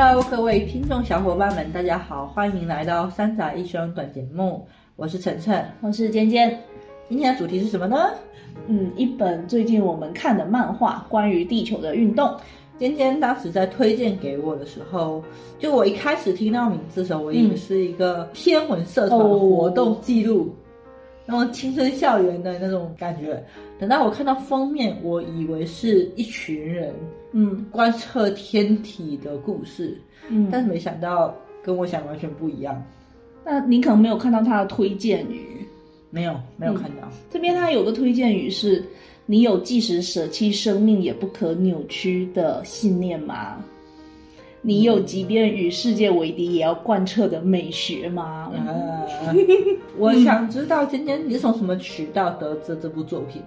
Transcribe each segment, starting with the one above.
Hello，各位听众小伙伴们，大家好，欢迎来到三宅一生短节目，我是晨晨，我是尖尖。今天的主题是什么呢？嗯，一本最近我们看的漫画，关于地球的运动。尖尖当时在推荐给我的时候，就我一开始听到名字的时候，我以为是一个天文社团活动记录，那种青春校园的那种感觉。等到我看到封面，我以为是一群人，嗯，观测天体的故事，嗯但是没想到跟我想完全不一样。那你可能没有看到他的推荐语，没有，没有看到。这边他有个推荐语是：你有即使舍弃生命也不可扭曲的信念吗？你有即便与世界为敌也要贯彻的美学吗？啊，我想知道今天你从什么渠道得知这部作品？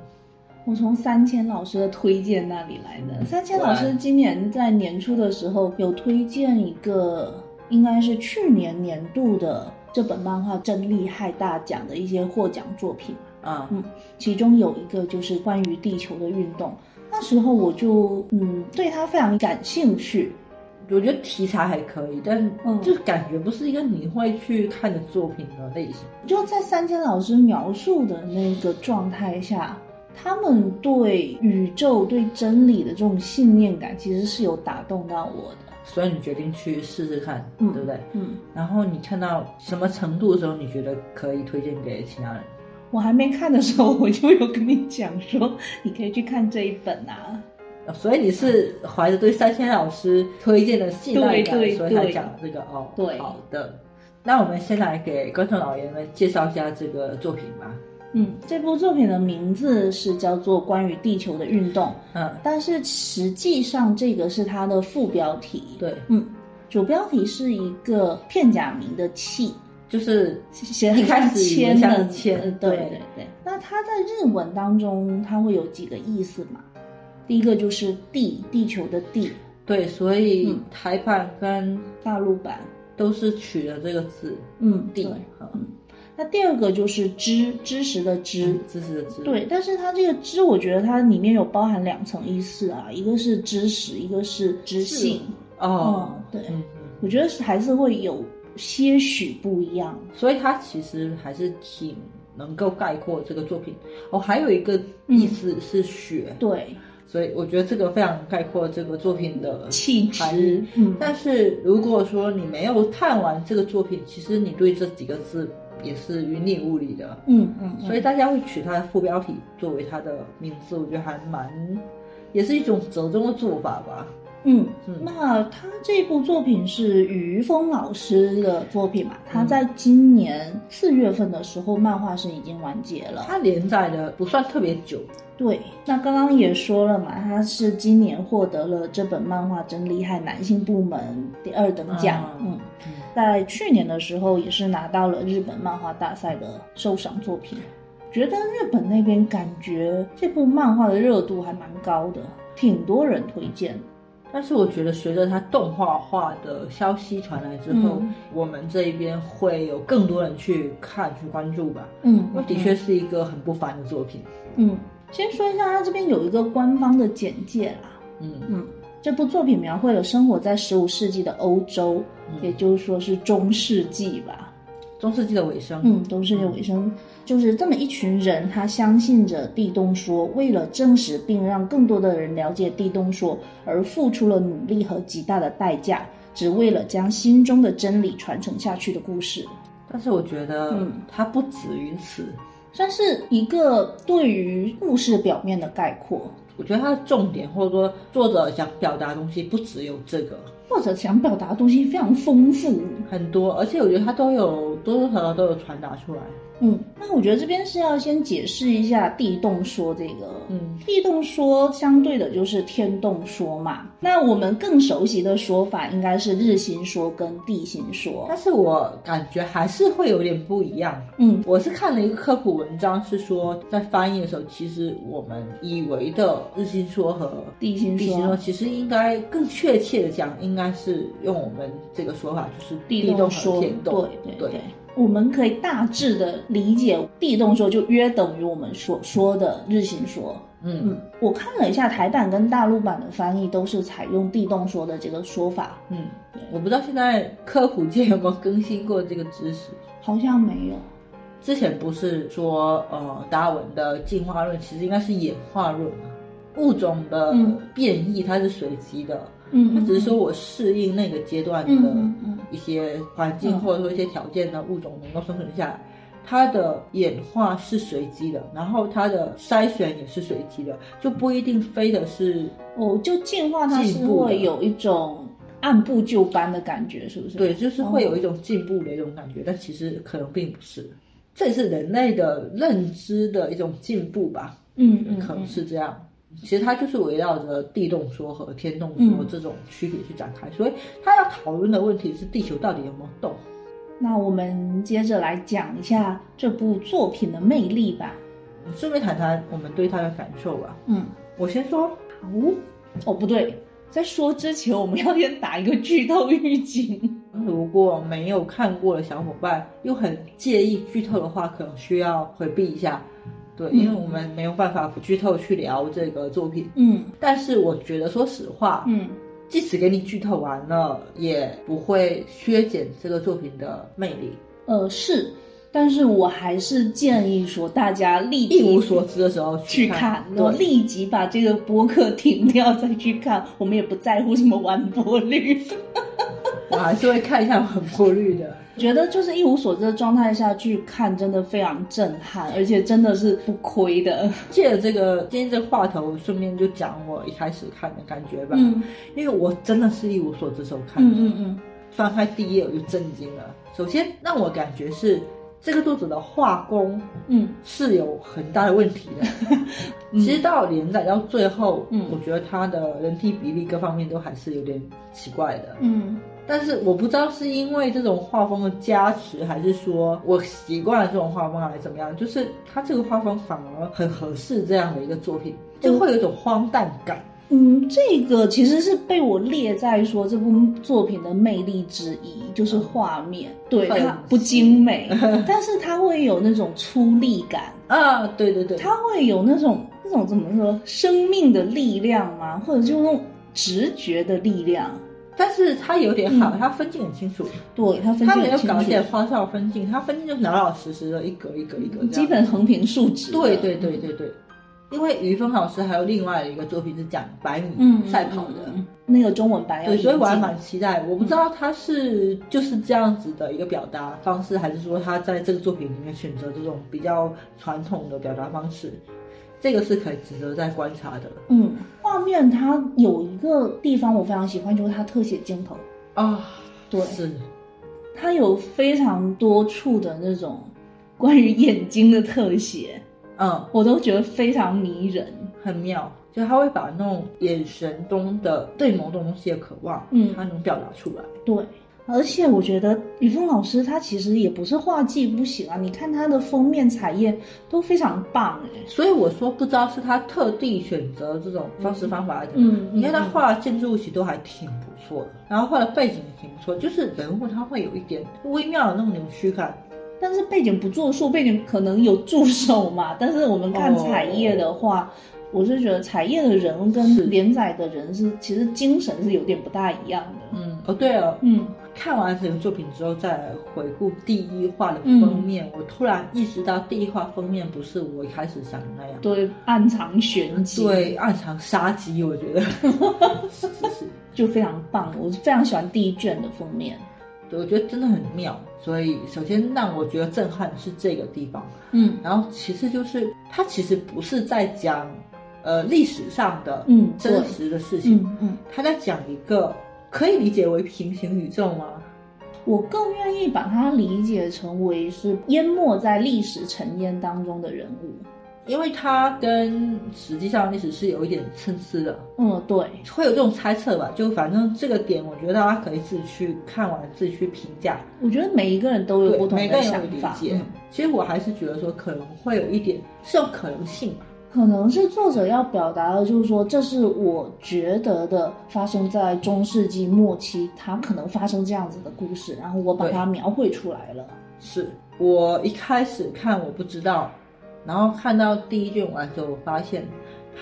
我从三千老师的推荐那里来的。三千老师今年在年初的时候有推荐一个，应该是去年年度的这本漫画真厉害大奖的一些获奖作品。啊，嗯，其中有一个就是关于地球的运动。那时候我就嗯对它非常感兴趣。我觉得题材还可以，但嗯就感觉不是一个你会去看的作品的类型。就在三千老师描述的那个状态下，他们对宇宙、对真理的这种信念感，其实是有打动到我的。所以你决定去试试看，嗯对不对？嗯，然后你看到什么程度的时候，你觉得可以推荐给其他人？我还没看的时候，我就有跟你讲说，你可以去看这一本啊。哦所以你是怀着对三千老师推荐的信赖感，所以才讲这个哦。对好的。那我们先来给观众老爷们介绍一下这个作品吧。嗯，这部作品的名字是叫做《关于地球的运动》，嗯，但是实际上这个是它的副标题。对，嗯，主标题是一个片假名的“气就是”，写很一开始以为铅的像铅呃对对对对。那它在日文当中，它会有几个意思嘛？第一个就是地，地球的地，对，所以嗯。台版跟大陆版，都是取了这个字嗯，地那第二个就是知，知识的知，知识的知。，对，但是它这个知，我觉得它里面有包含两层意思啊，一个是知识，一个是知性。哦，嗯对。我觉得是还是会有些许不一样。所以它其实还是挺能够概括这个作品。哦，还有一个意思是雪，对，所以我觉得这个非常概括这个作品的气质，嗯，但是如果说你没有看完这个作品，其实你对这几个字也是云里雾里的。嗯嗯，所以大家会取它的副标题作为它的名字，我觉得还蛮，也是一种折中的做法吧。嗯嗯，那他这部作品是于峰老师的作品嘛？他在今年四月份的时候，漫画是已经完结了。他连载的不算特别久，对，那刚刚也说了嘛，他是今年获得了这本漫画真厉害男性部门第二等奖。啊嗯，在去年的时候也是拿到了日本漫画大赛的受赏作品。觉得日本那边感觉这部漫画的热度还蛮高的，挺多人推荐。但是我觉得随着它动画化的消息传来之后，嗯我们这一边会有更多人去看、去关注吧。嗯，因为的确是一个很不凡的作品。嗯，先说一下，它这边有一个官方的简介啦。嗯嗯，这部作品描绘了生活在十五世纪的欧洲，也就是说是中世纪吧。中世纪的尾声。嗯，中世纪尾声，就是这么一群人，他相信着地动说，为了证实并让更多的人了解地动说，而付出了努力和极大的代价，只为了将心中的真理传承下去的故事。但是我觉得嗯它不止于此。算是一个对于故事表面的概括，我觉得它的重点或者说作者想表达的东西不只有这个，作者想表达的东西非常丰富。很多，而且我觉得它都有多多少少都有传达出来。嗯，那我觉得这边是要先解释一下地动说这个，嗯，地动说相对的就是天动说嘛。那我们更熟悉的说法应该是日心说跟地心说。但是我感觉还是会有点不一样。嗯我是看了一个科普文章，是说在翻译的时候，其实我们以为的日心说和地心说地心说，其实应该更确切的讲，应该是用我们这个说法，就是地动说，天动。对对对。我们可以大致的理解，地动说就约等于我们所说的日行说，嗯。嗯，我看了一下台版跟大陆版的翻译都是采用地动说的这个说法，嗯，我不知道现在科普界有没有更新过这个知识。好像没有。之前不是说，呃，达尔文的进化论其实应该是演化论嘛，物种的嗯。变异它是随机的，嗯，它只是说我适应那个阶段的嗯嗯嗯一些环境嗯或者说一些条件的物种能够生存下来。它的演化是随机的，然后它的筛选也是随机的，就不一定非得是哦，就进化它是会有一种按部就班的感觉，是不是？对，就是会有一种进步的一种感觉，但其实可能并不是。这也是人类的认知的一种进步吧，嗯嗯，可能嗯是这样。其实它就是围绕着地动说和天动说嗯这种区别去展开，所以它要讨论的问题是地球到底有没有动。那我们接着来讲一下这部作品的魅力吧。顺便谈谈我们对它的感受吧。嗯，我先说，哦，哦不对，在说之前我们要先打一个剧透预警。如果没有看过的小伙伴又很介意剧透的话，可能需要回避一下。对，因为我们没有办法不剧透去聊这个作品。嗯但是我觉得，说实话，嗯即使给你剧透完了，也不会削减这个作品的魅力。呃是，但是我还是建议说大家立一无所知的时候去看，，然后，立即把这个播客停掉再去看。我们也不在乎什么完播率。我还是会看一下完播率的。觉得就是一无所知的状态下去看，真的非常震撼，而且真的是不亏的。借着这个今天这个话头，顺便就讲我一开始看的感觉吧。嗯因为我真的是一无所知的时候看的，嗯嗯嗯翻开第一页我就震惊了。首先让我感觉是这个作者的画工嗯是有很大的问题的。其实到连载到最后，嗯我觉得他的人体比例各方面都还是有点奇怪的。嗯但是我不知道是因为这种画风的加持，还是说我习惯了这种画风，还是怎么样？就是他这个画风反而很合适这样的一个作品，就会有一种荒诞感。嗯，这个其实是被我列在说这部作品的魅力之一，就是画面。对很它不精美，但是它会有那种粗粝感，啊，对对对，它会有那种那种怎么说生命的力量吗？或者就那种直觉的力量。但是他有点好，嗯。他分镜很清楚，对，它分他没有搞一些花哨分镜，他分镜就是老老实实的一格一格一格这样，基本横平竖直。对对对对对。因为于峰老师还有另外一个作品是讲百米嗯，赛跑的，嗯那个中文版对，所以我还蛮期待。我不知道他是就是这样子的一个表达方式，还是说他在这个作品里面选择这种比较传统的表达方式，这个是可以值得再观察的。嗯，画面它有一个地方我非常喜欢，就是它特写镜头，啊。对。是，它有非常多处的那种关于眼睛的特写，嗯，我都觉得非常迷人。很妙，就他会把那种眼神中的对某种东西的渴望，嗯。他能表达出来。对，而且我觉得雨峰老师他其实也不是画技不行啊，你看他的封面彩页都非常棒哎。所以我说，不知道是他特地选择这种方式方法。嗯你看他画的建筑物其实都还挺不错的，然后画的背景也挺不错，就是人物他会有一点微妙的那种扭曲感。但是背景不作数，背景可能有助手嘛。但是我们看哦彩页的话，我是觉得彩页的人跟连载的人是其实精神是有点不大一样的。嗯，哦对了，嗯看完整个作品之后再来回顾第一话的封面，嗯我突然意识到第一话封面不是我一开始想的那样。对，暗藏玄机，对，暗藏杀机，我觉得是是是。就非常棒。我是非常喜欢第一卷的封面。对，我觉得真的很妙。所以，首先让我觉得震撼的是这个地方，嗯然后其次就是它其实不是在讲，呃，历史上的嗯真实的事情，嗯嗯，他在讲一个可以理解为平行宇宙吗？我更愿意把它理解成为是淹没在历史尘烟当中的人物。因为它跟实际上历史是有一点参差的，嗯，对，会有这种猜测吧。就反正这个点，我觉得大家可以自己去看完，自己去评价。我觉得每一个人都有不，同的想法。其实我还是觉得说，可能会有一点是有可能性吧。可能是作者要表达的，就是说，这是我觉得的发生在中世纪末期，它可能发生这样子的故事，然后我把它描绘出来了。是我一开始看我不知道，然后看到第一卷完之后，我发现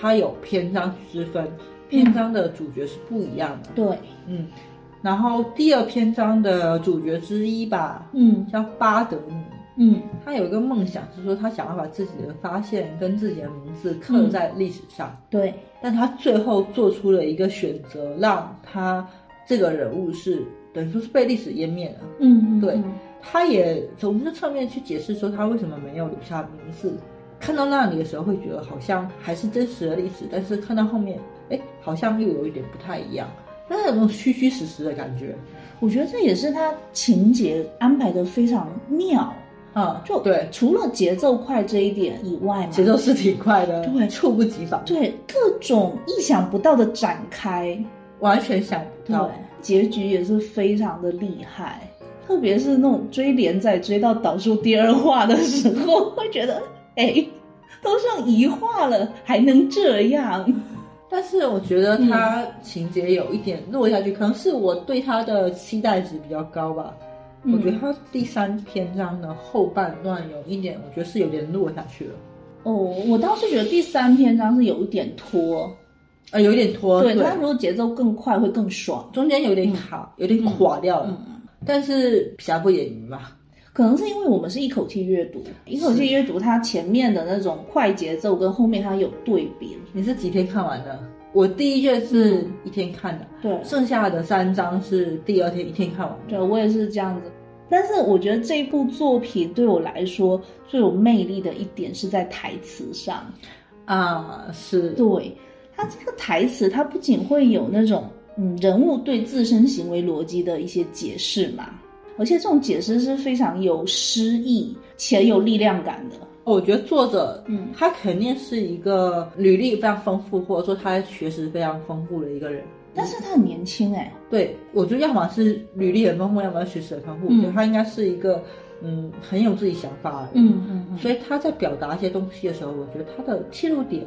它有篇章之分，篇章的主角是不一样的。对，嗯，然后第二篇章的主角之一吧，嗯叫巴德尼，嗯他有一个梦想是说他想要把自己的发现跟自己的名字刻在历史上，对，但他最后做出了一个选择，让他这个人物是等于说是被历史湮灭了。嗯嗯对嗯他也从这侧面去解释说他为什么没有留下名字。看到那里的时候，会觉得好像还是真实的历史，但是看到后面，哎，好像又有一点不太一样，但是有种虚虚实实的感觉。我觉得这也是他情节安排的非常妙。啊，就对，除了节奏快这一点以外嘛，节奏是挺快的，对猝不及防，对各种意想不到的展开，完全想不对到。，结局也是非常的厉害。特别是那种追连载追到倒数第二话的时候，会觉得，哎，都剩一话了，还能这样？但是我觉得他情节有一点落下去，可能是我对他的期待值比较高吧。嗯我觉得他第三篇章的后半段有一点，我觉得是有点落下去了，哦，我倒是觉得第三篇章是有一点拖，呃，有一点拖，对，对，它如果节奏更快会更爽。中间有点卡，有点垮掉了。嗯，但是瑕不掩瑜嘛，可能是因为我们是一口气阅读，一口气阅读它前面的那种快节奏跟后面它有对比。你是几天看完的？我第一卷是一天看的，对，剩下的三章是第二天一天看完。对我也是这样子。但是我觉得这部作品对我来说最有魅力的一点是在台词上。啊，是，对它这个台词，它不仅会有那种嗯人物对自身行为逻辑的一些解释嘛，而且这种解释是非常有诗意且有力量感的。我觉得作者，嗯，他肯定是一个履历非常丰富，或者说他学识非常丰富的一个人。但是他很年轻哎、对，我觉得要么是履历很丰富，要么是学识很丰富。嗯我觉得他应该是一个，嗯，很有自己想法的人。嗯嗯嗯，所以他在表达一些东西的时候，我觉得他的切入点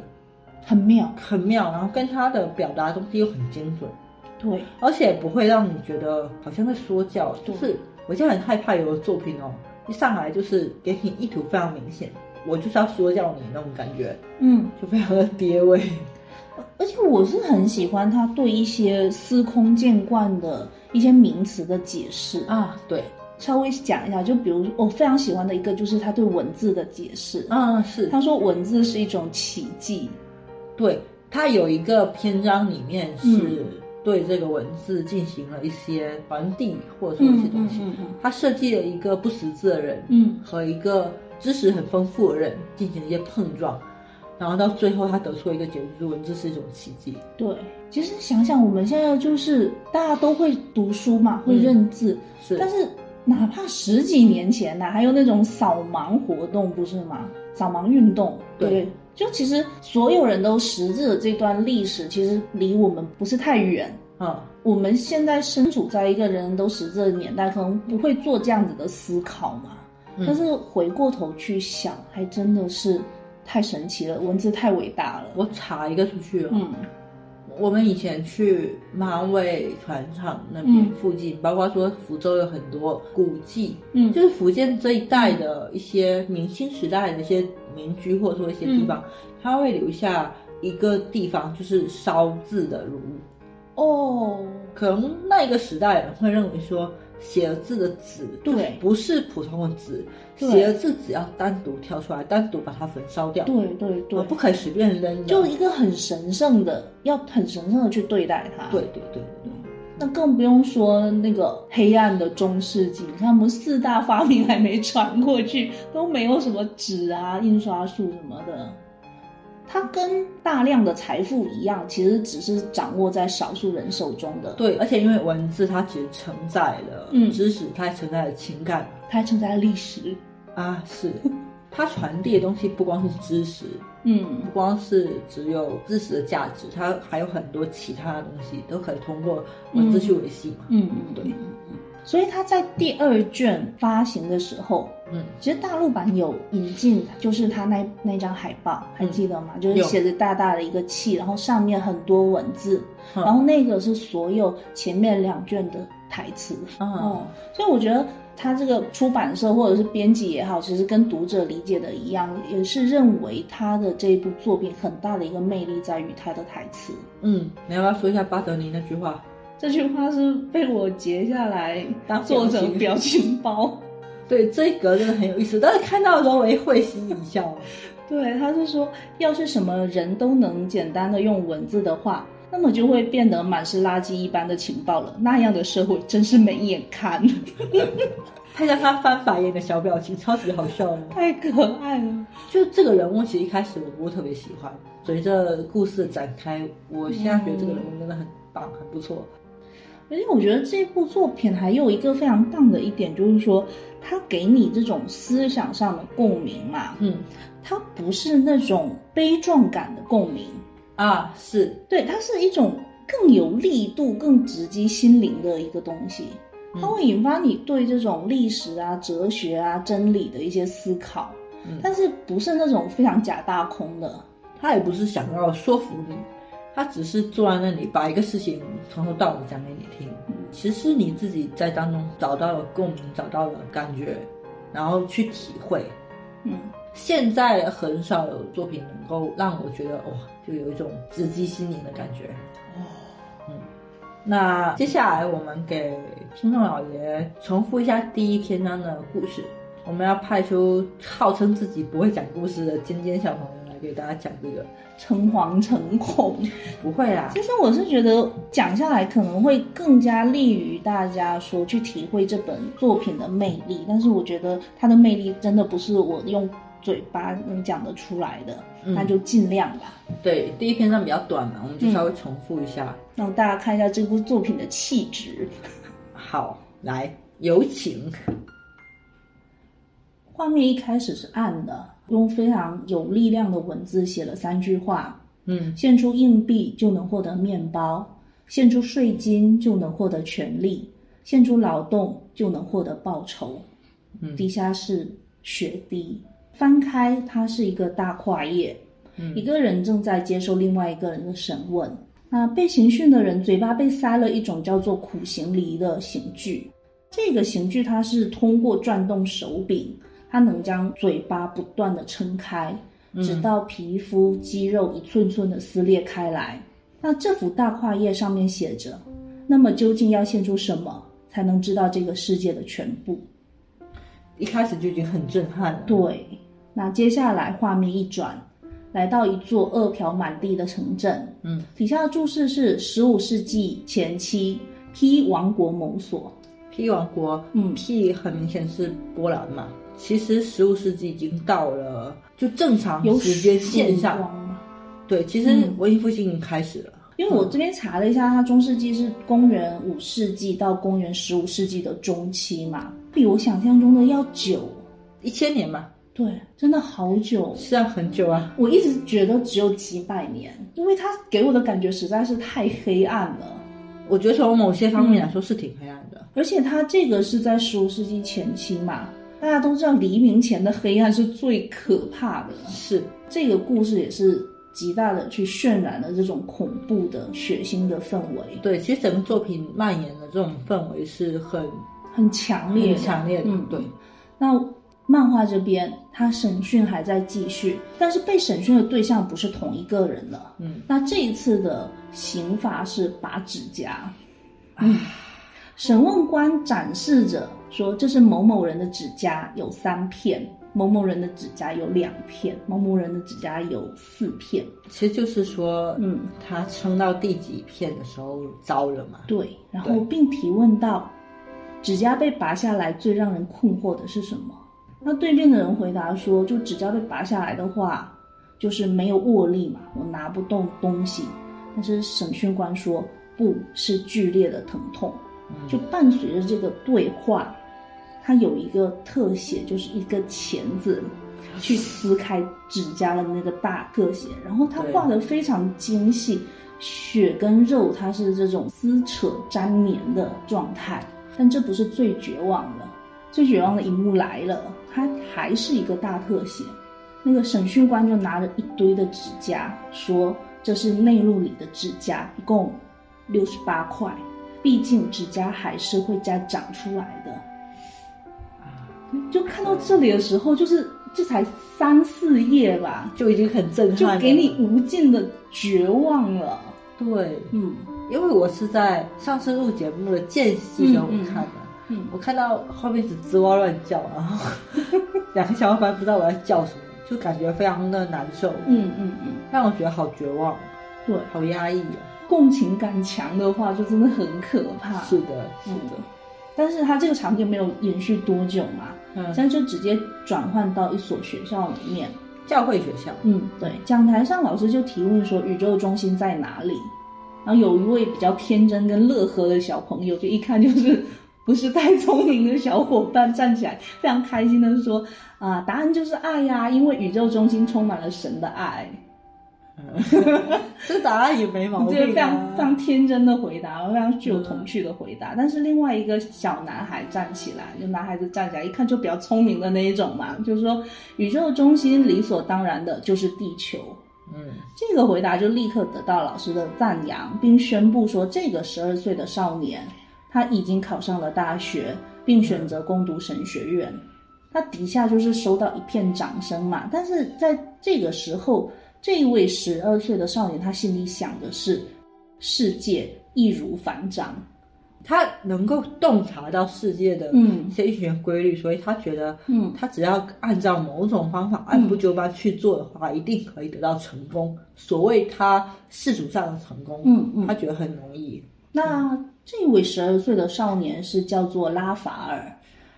很妙。很妙，然后跟他的表达的东西又很精准，对，而且不会让你觉得好像在说教。就是我现在很害怕有的作品哦，一上来就是给你意图非常明显，我就是要说教你那种感觉，嗯，就非常的跌位。而且我是很喜欢他对一些司空见惯的一些名词的解释。啊，对，稍微讲一下，就比如我非常喜欢的一个就是他对文字的解释。啊，是，他说文字是一种奇迹。对，他有一个篇章里面嗯是对这个文字进行了一些传递，或者说一些东西。嗯嗯他设计了一个不识字的人嗯和一个知识很丰富的人进行一些碰撞，然后到最后他得出一个结论，就是文字是一种奇迹。对。其实想想我们现在就是大家都会读书嘛，会认字，是，但是哪怕十几年前呐、还有那种扫盲活动，不是吗？扫盲运动，对对，就其实所有人都识字的这段历史，其实离我们不是太远。嗯，我们现在身处在一个人人都识字的年代，可能不会做这样子的思考嘛。嗯但是回过头去想，还真的是太神奇了，文字太伟大了。我查一个出去哦。嗯我们以前去马尾船厂那边嗯附近，包括说福州有很多古迹，嗯就是福建这一带的一些明清时代的一些民居，或者说一些地方，嗯它会留下一个地方，就是烧字的炉。哦，可能那一个时代人会认为说，写了字的纸对不是普通的纸，写了字只要单独挑出来，单独把它焚烧掉，对对对，呃不可以随便扔。就一个很神圣的，要很神圣的去对待它。对对对对那更不用说那个黑暗的中世纪，你看我们四大发明还没传过去，都没有什么纸啊、印刷术什么的。它跟大量的财富一样，其实只是掌握在少数人手中的。对，而且因为文字它其实承载了嗯知识，它还承载了情感它还承载了历史。啊，是 它传递的东西不光是知识，嗯不光是只有知识的价值，它还有很多其他的东西都可以通过文字去维系嘛。嗯嗯，对。所以他在第二卷发行的时候，嗯，其实大陆版有引进，就是他那那张海报，还记得吗？就是写着大大的一个“气”，然后上面很多文字，嗯然后那个是所有前面两卷的台词。嗯哦，所以我觉得他这个出版社或者是编辑也好，其实跟读者理解的一样，也是认为他的这一部作品很大的一个魅力在于他的台词。嗯，你要不要说一下巴德尼那句话？这句话是被我截下来当做成表表情包。对，这一格真的很有意思，但是看到的时候我也会心一笑。对，他是说，要是什么人都能简单的用文字的话，那么就会变得满是垃圾一般的情报了。那样的社会真是没眼看，配上他翻白眼的小表情，超级好笑的。太可爱了。就这个人物，其实一开始我不是特别喜欢，随着故事的展开，我现在觉得这个人物真的很棒，很不错。而且我觉得这部作品还有一个非常棒的一点，就是说它给你这种思想上的共鸣嘛。嗯，它不是那种悲壮感的共鸣，啊，是对，它是一种更有力度、更直击心灵的一个东西。它会引发你对这种历史啊、哲学啊、真理的一些思考，嗯但是不是那种非常假大空的。他也不是想要说服你，他只是坐在那里把一个事情从头到尾讲给你听。其实你自己在当中找到了共鸣，找到了感觉，然后去体会。嗯，现在很少有作品能够让我觉得哇，就有一种直击心灵的感觉。哦，嗯，那接下来我们给听众老爷重复一下第一篇章的故事。我们要派出号称自己不会讲故事的尖尖小朋友来给大家讲这个。诚惶诚恐。不会啦，其实我是觉得讲下来可能会更加利于大家说去体会这本作品的魅力，但是我觉得它的魅力真的不是我用嘴巴能讲得出来的，嗯那就尽量吧，对，第一篇章比较短嘛，我们就稍微重复一下。让大家看一下这部作品的气质。好，来有请。画面一开始是暗的，用非常有力量的文字写了三句话：嗯献出硬币就能获得面包，献出税金就能获得权利，献出劳动就能获得报酬。嗯底下是雪滴，翻开它是一个大跨页，嗯一个人正在接受另外一个人的审问。那被刑讯的人嘴巴被塞了一种叫做苦行梨的刑具，这个刑具它是通过转动手柄，它能将嘴巴不断的撑开，直到皮肤肌肉一寸寸的撕裂开来。那这幅大跨页上面写着：那么究竟要献出什么，才能知道这个世界的全部？一开始就已经很震撼了。对，那接下来画面一转，来到一座饿殍满地的城镇，嗯，底下的注释是十五世纪前期 P 王国某所，P 王国，嗯，P 很明显是波兰嘛。其实十五世纪已经到了，就正常有时间线上。对，其实嗯文艺复兴已经开始了。因为我这边查了一下，它中世纪是公元五世纪到公元十五世纪的中期嘛，比我想象中的要久。一千年嘛，对，真的好久。是啊，很久啊。我一直觉得只有几百年，因为它给我的感觉实在是太黑暗了。我觉得从某些方面来说是挺黑暗的。而且它这个是在十五世纪前期嘛，大家都知道黎明前的黑暗是最可怕的。是，这个故事也是极大的去渲染了这种恐怖的、血腥的氛围，对，其实整个作品蔓延的这种氛围是很很强烈的，很强烈的。嗯，对，那漫画这边，他审讯还在继续，但是被审讯的对象不是同一个人了。嗯，那这一次的刑罚是拔指甲。嗯，审问官展示着说，这是某某人的指甲有三片，某某人的指甲有两片，某某人的指甲有四片。其实就是说，嗯，他撑到第几片的时候糟了嘛。对，然后并提问到，指甲被拔下来最让人困惑的是什么？那对面的人回答说，就指甲被拔下来的话，就是没有握力嘛，我拿不动东西。但是审讯官说，不是剧烈的疼痛。就伴随着这个对话，它有一个特写，就是一个钳子去撕开指甲的那个大特写，然后它画的非常精细，血跟肉它是这种撕扯粘连的状态。但这不是最绝望的，最绝望的一幕来了，它还是一个大特写。那个审讯官就拿着一堆的指甲，说这是内陆里的指甲，一共六十八块。毕竟指甲还是会再长出来的。就看到这里的时候，就是这才三四页吧，就已经很震撼，就给你无尽的绝望了。对，嗯。因为我是在上次录节目的间隙中嗯嗯看的，嗯我看到后面只吱哇乱叫，然后 两个小伙伴不知道我在叫什么，就感觉非常的难受，嗯嗯嗯，让我觉得好绝望，对，好压抑啊。共情感强的话，就真的很可怕。是的，是嗯的，但是他这个场景没有延续多久嘛，嗯，现在就直接转换到一所学校里面。教会学校，嗯，对，讲台上老师就提问说宇宙中心在哪里？然后有一位比较天真跟乐呵的小朋友，就一看就是 不是太聪明的小伙伴，站起来非常开心的说：“啊，答案就是爱呀，因为宇宙中心充满了神的爱。” 这答案也没毛病、非常非常天真的回答，非常具有童趣的回答。但是另外一个小男孩站起来，就男孩子站起来，一看就比较聪明的那一种嘛，就是说宇宙中心理所当然的就是地球。嗯，这个回答就立刻得到老师的赞扬，并宣布说，这个十二岁的少年他已经考上了大学，并选择攻读神学院。他底下就是收到一片掌声嘛。但是在这个时候，这一位十二岁的少年，他心里想的是，世界易如反掌。他能够洞察到世界的嗯一些运行规律，所以他觉得，嗯他只要按照某种方法按部就班去做的话，一定可以得到成功。所谓他世俗上的成功，嗯嗯他觉得很容易。那这位十二岁的少年是叫做拉法尔，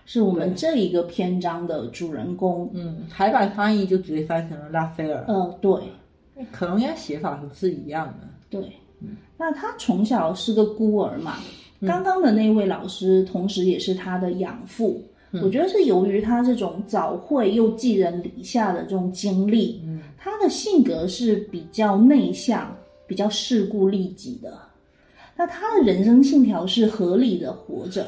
是我们这一个篇章的主人公。嗯，台版翻译就直接翻成了拉斐尔，呃，对可能人家写法不是一样的。对，那他从小是个孤儿嘛。嗯刚刚的那位老师，同时也是他的养父。嗯我觉得是由于他这种早慧又寄人篱下的这种经历，嗯他的性格是比较内向、比较世故利己的。那他的人生信条是合理的活着，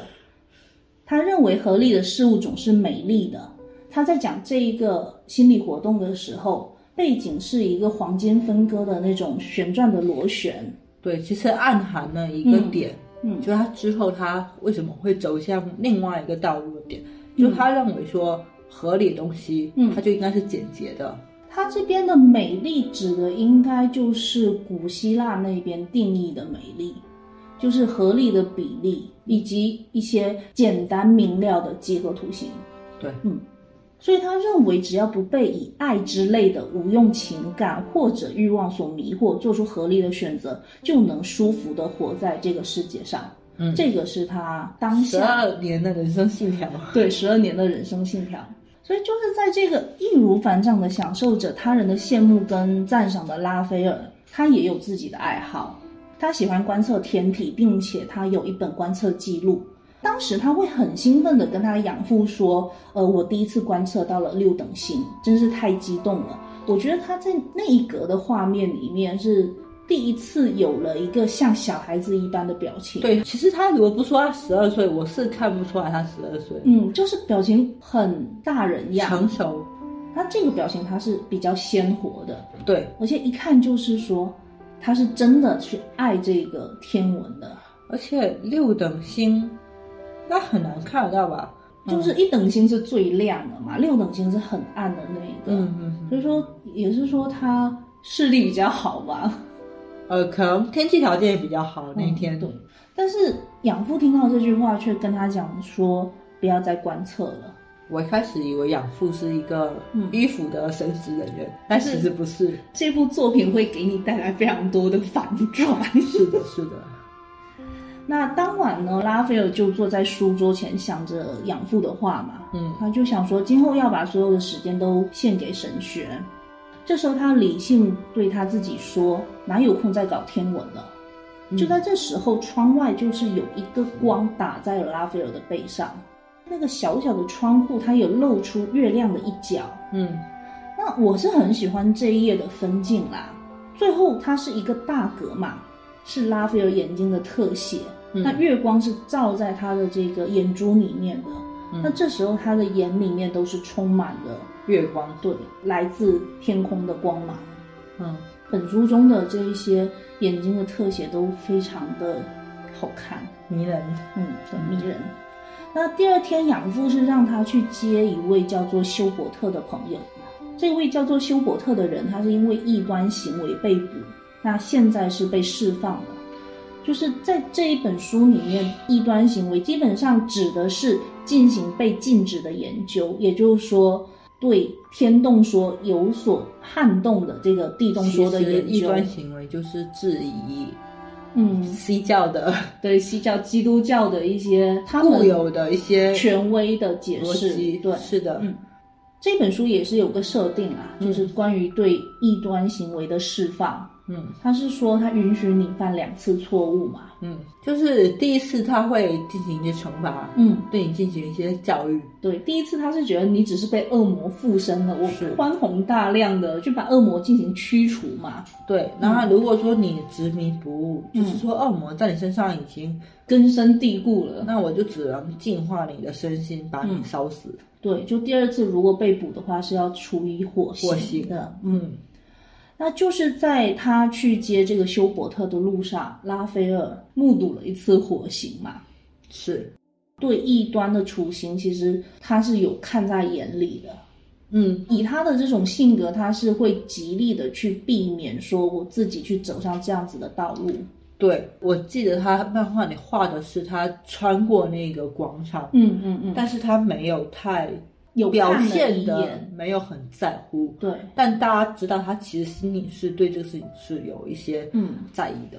他认为合理的事物总是美丽的。他在讲这一个心理活动的时候，背景是一个黄金分割的那种旋转的螺旋。对，其实暗含了一个点，嗯就是他之后他为什么会走向另外一个道路的点，就他认为说合理的东西，嗯它就应该是简洁的。它这边的美丽指的应该就是古希腊那边定义的美丽，就是合理的比例以及一些简单明了的几何图形。对，嗯，所以他认为只要不被以爱之类的无用情感或者欲望所迷惑，做出合理的选择，就能舒服的活在这个世界上。嗯这个是他当十下二年的人生信条。对十二年的人生信条。所以就是在这个易如反掌的享受着他人的羡慕跟赞赏的拉斐尔，他也有自己的爱好，他喜欢观测天体，并且他有一本观测记录。当时他会很兴奋的跟他养父说：“呃，我第一次观测到了六等星，真是太激动了。”我觉得他在那一格的画面里面是第一次有了一个像小孩子一般的表情。对，其实他如果不说他十二岁，我是看不出来他十二岁。嗯，就是表情很大人样，成熟，他这个表情他是比较鲜活的，对，而且一看就是说他是真的去爱这个天文的，而且六等星，那很难看得到吧？就是一等星是最亮的嘛，六等星是很暗的那一个，嗯嗯，所以说也是说他视力比较好吧，呃，可能天气条件也比较好那一天。嗯对，但是养父听到这句话却跟他讲说不要再观测了。我一开始以为养父是一个迂腐的神职人员，但其实不是。这部作品会给你带来非常多的反转。是的，是的。那当晚呢，拉斐尔就坐在书桌前想着养父的话嘛，嗯，他就想说今后要把所有的时间都献给神学。这时候他理性对他自己说，哪有空再搞天文了？就在这时候，窗外就是有一个光打在了拉斐尔的背上，那个小小的窗户，它有露出月亮的一角。嗯，那我是很喜欢这一页的分镜啦。最后它是一个大格嘛，是拉斐尔眼睛的特写。嗯那月光是照在他的这个眼珠里面的。嗯那这时候他的眼里面都是充满了月光。对来自天空的光芒。嗯，本书中的这一些眼睛的特写都非常的好看，迷人。嗯，很迷人。那第二天养父是让他去接一位叫做休伯特的朋友，这位叫做休伯特的人，他是因为异端行为被捕，那现在是被释放了。就是在这一本书里面，异端行为基本上指的是进行被禁止的研究，也就是说对天动说有所撼动的这个地动说的研究。异端行为就是质疑，嗯，西教的 对西教、基督教的一些 他们固有的一些权威的解释。对，是的，嗯，这本书也是有个设定啊，就是关于对异端行为的释放。嗯，他是说他允许你犯两次错误嘛？嗯，就是第一次他会进行一些惩罚，嗯，对你进行一些教育。对，第一次他是觉得你只是被恶魔附身了，我宽宏大量的去把恶魔进行驱除嘛。对，然后如果说你执迷不悟，就是说恶魔在你身上已经根深蒂固了，那我就只能净化你的身心，把你烧死。对，就第二次如果被捕的话是要处以火刑的，嗯。那就是在他去接这个休伯特的路上，拉斐尔目睹了一次火刑嘛？是，对异端的处刑，其实他是有看在眼里的。嗯，以他的这种性格，他是会极力的去避免说我自己去走上这样子的道路。对，我记得他漫画里画的是他穿过那个广场，嗯嗯嗯，但是他没有太。有表现的没有很在乎，对，但大家知道他其实心里是对这个事情是有一些嗯在意的。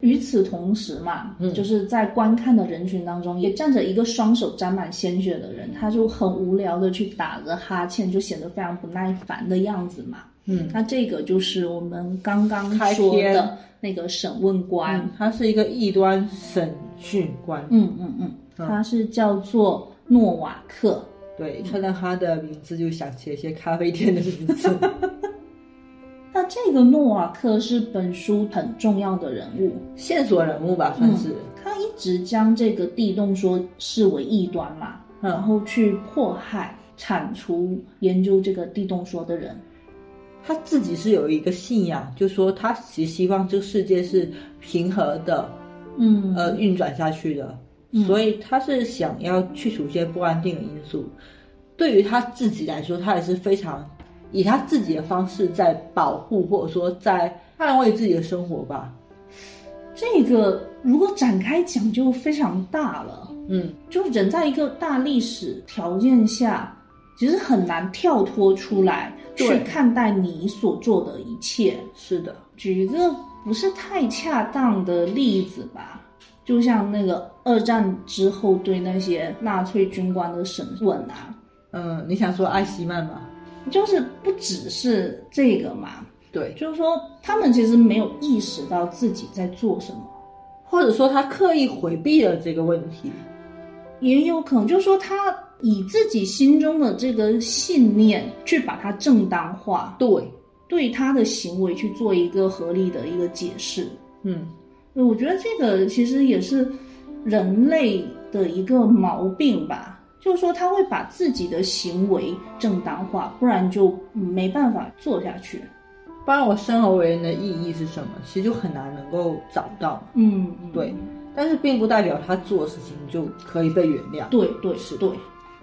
与此同时嘛，嗯，就是在观看的人群当中，也站着一个双手沾满鲜血的人，他就很无聊的去打着哈欠，就显得非常不耐烦的样子嘛。嗯，那这个就是我们刚刚说的那个审问官，他是一个异端审讯官。嗯嗯嗯，他是叫做诺瓦克。对，看到他的名字就想起一些咖啡店的名字。那这个诺瓦克是本书很重要的人物，线索人物吧，算是。他一直将这个地洞说视为异端嘛，然后去迫害、铲除研究这个地洞说的人。他自己是有一个信仰，就说他其实希望这个世界是平和的，嗯，呃，运转下去的。所以他是想要去除一些不安定的因素，对于他自己来说，他也是非常以他自己的方式在保护或者说在捍卫自己的生活吧。这个如果展开讲就非常大了，嗯，就人在一个大历史条件下，其实很难跳脱出来去看待你所做的一切。是的，举一个不是太恰当的例子吧。就像那个二战之后对那些纳粹军官的审问啊，嗯，你想说艾希曼吗？就是不只是这个嘛，对，就是说他们其实没有意识到自己在做什么，或者说他刻意回避了这个问题，也有可能就是说他以自己心中的这个信念去把它正当化，对，对他的行为去做一个合理的一个解释，嗯。我觉得这个其实也是人类的一个毛病吧，就是说他会把自己的行为正当化，不然就没办法做下去。不然我生而为人的意义是什么？其实就很难能够找到。嗯，对。但是并不代表他做的事情就可以被原谅。对对是对。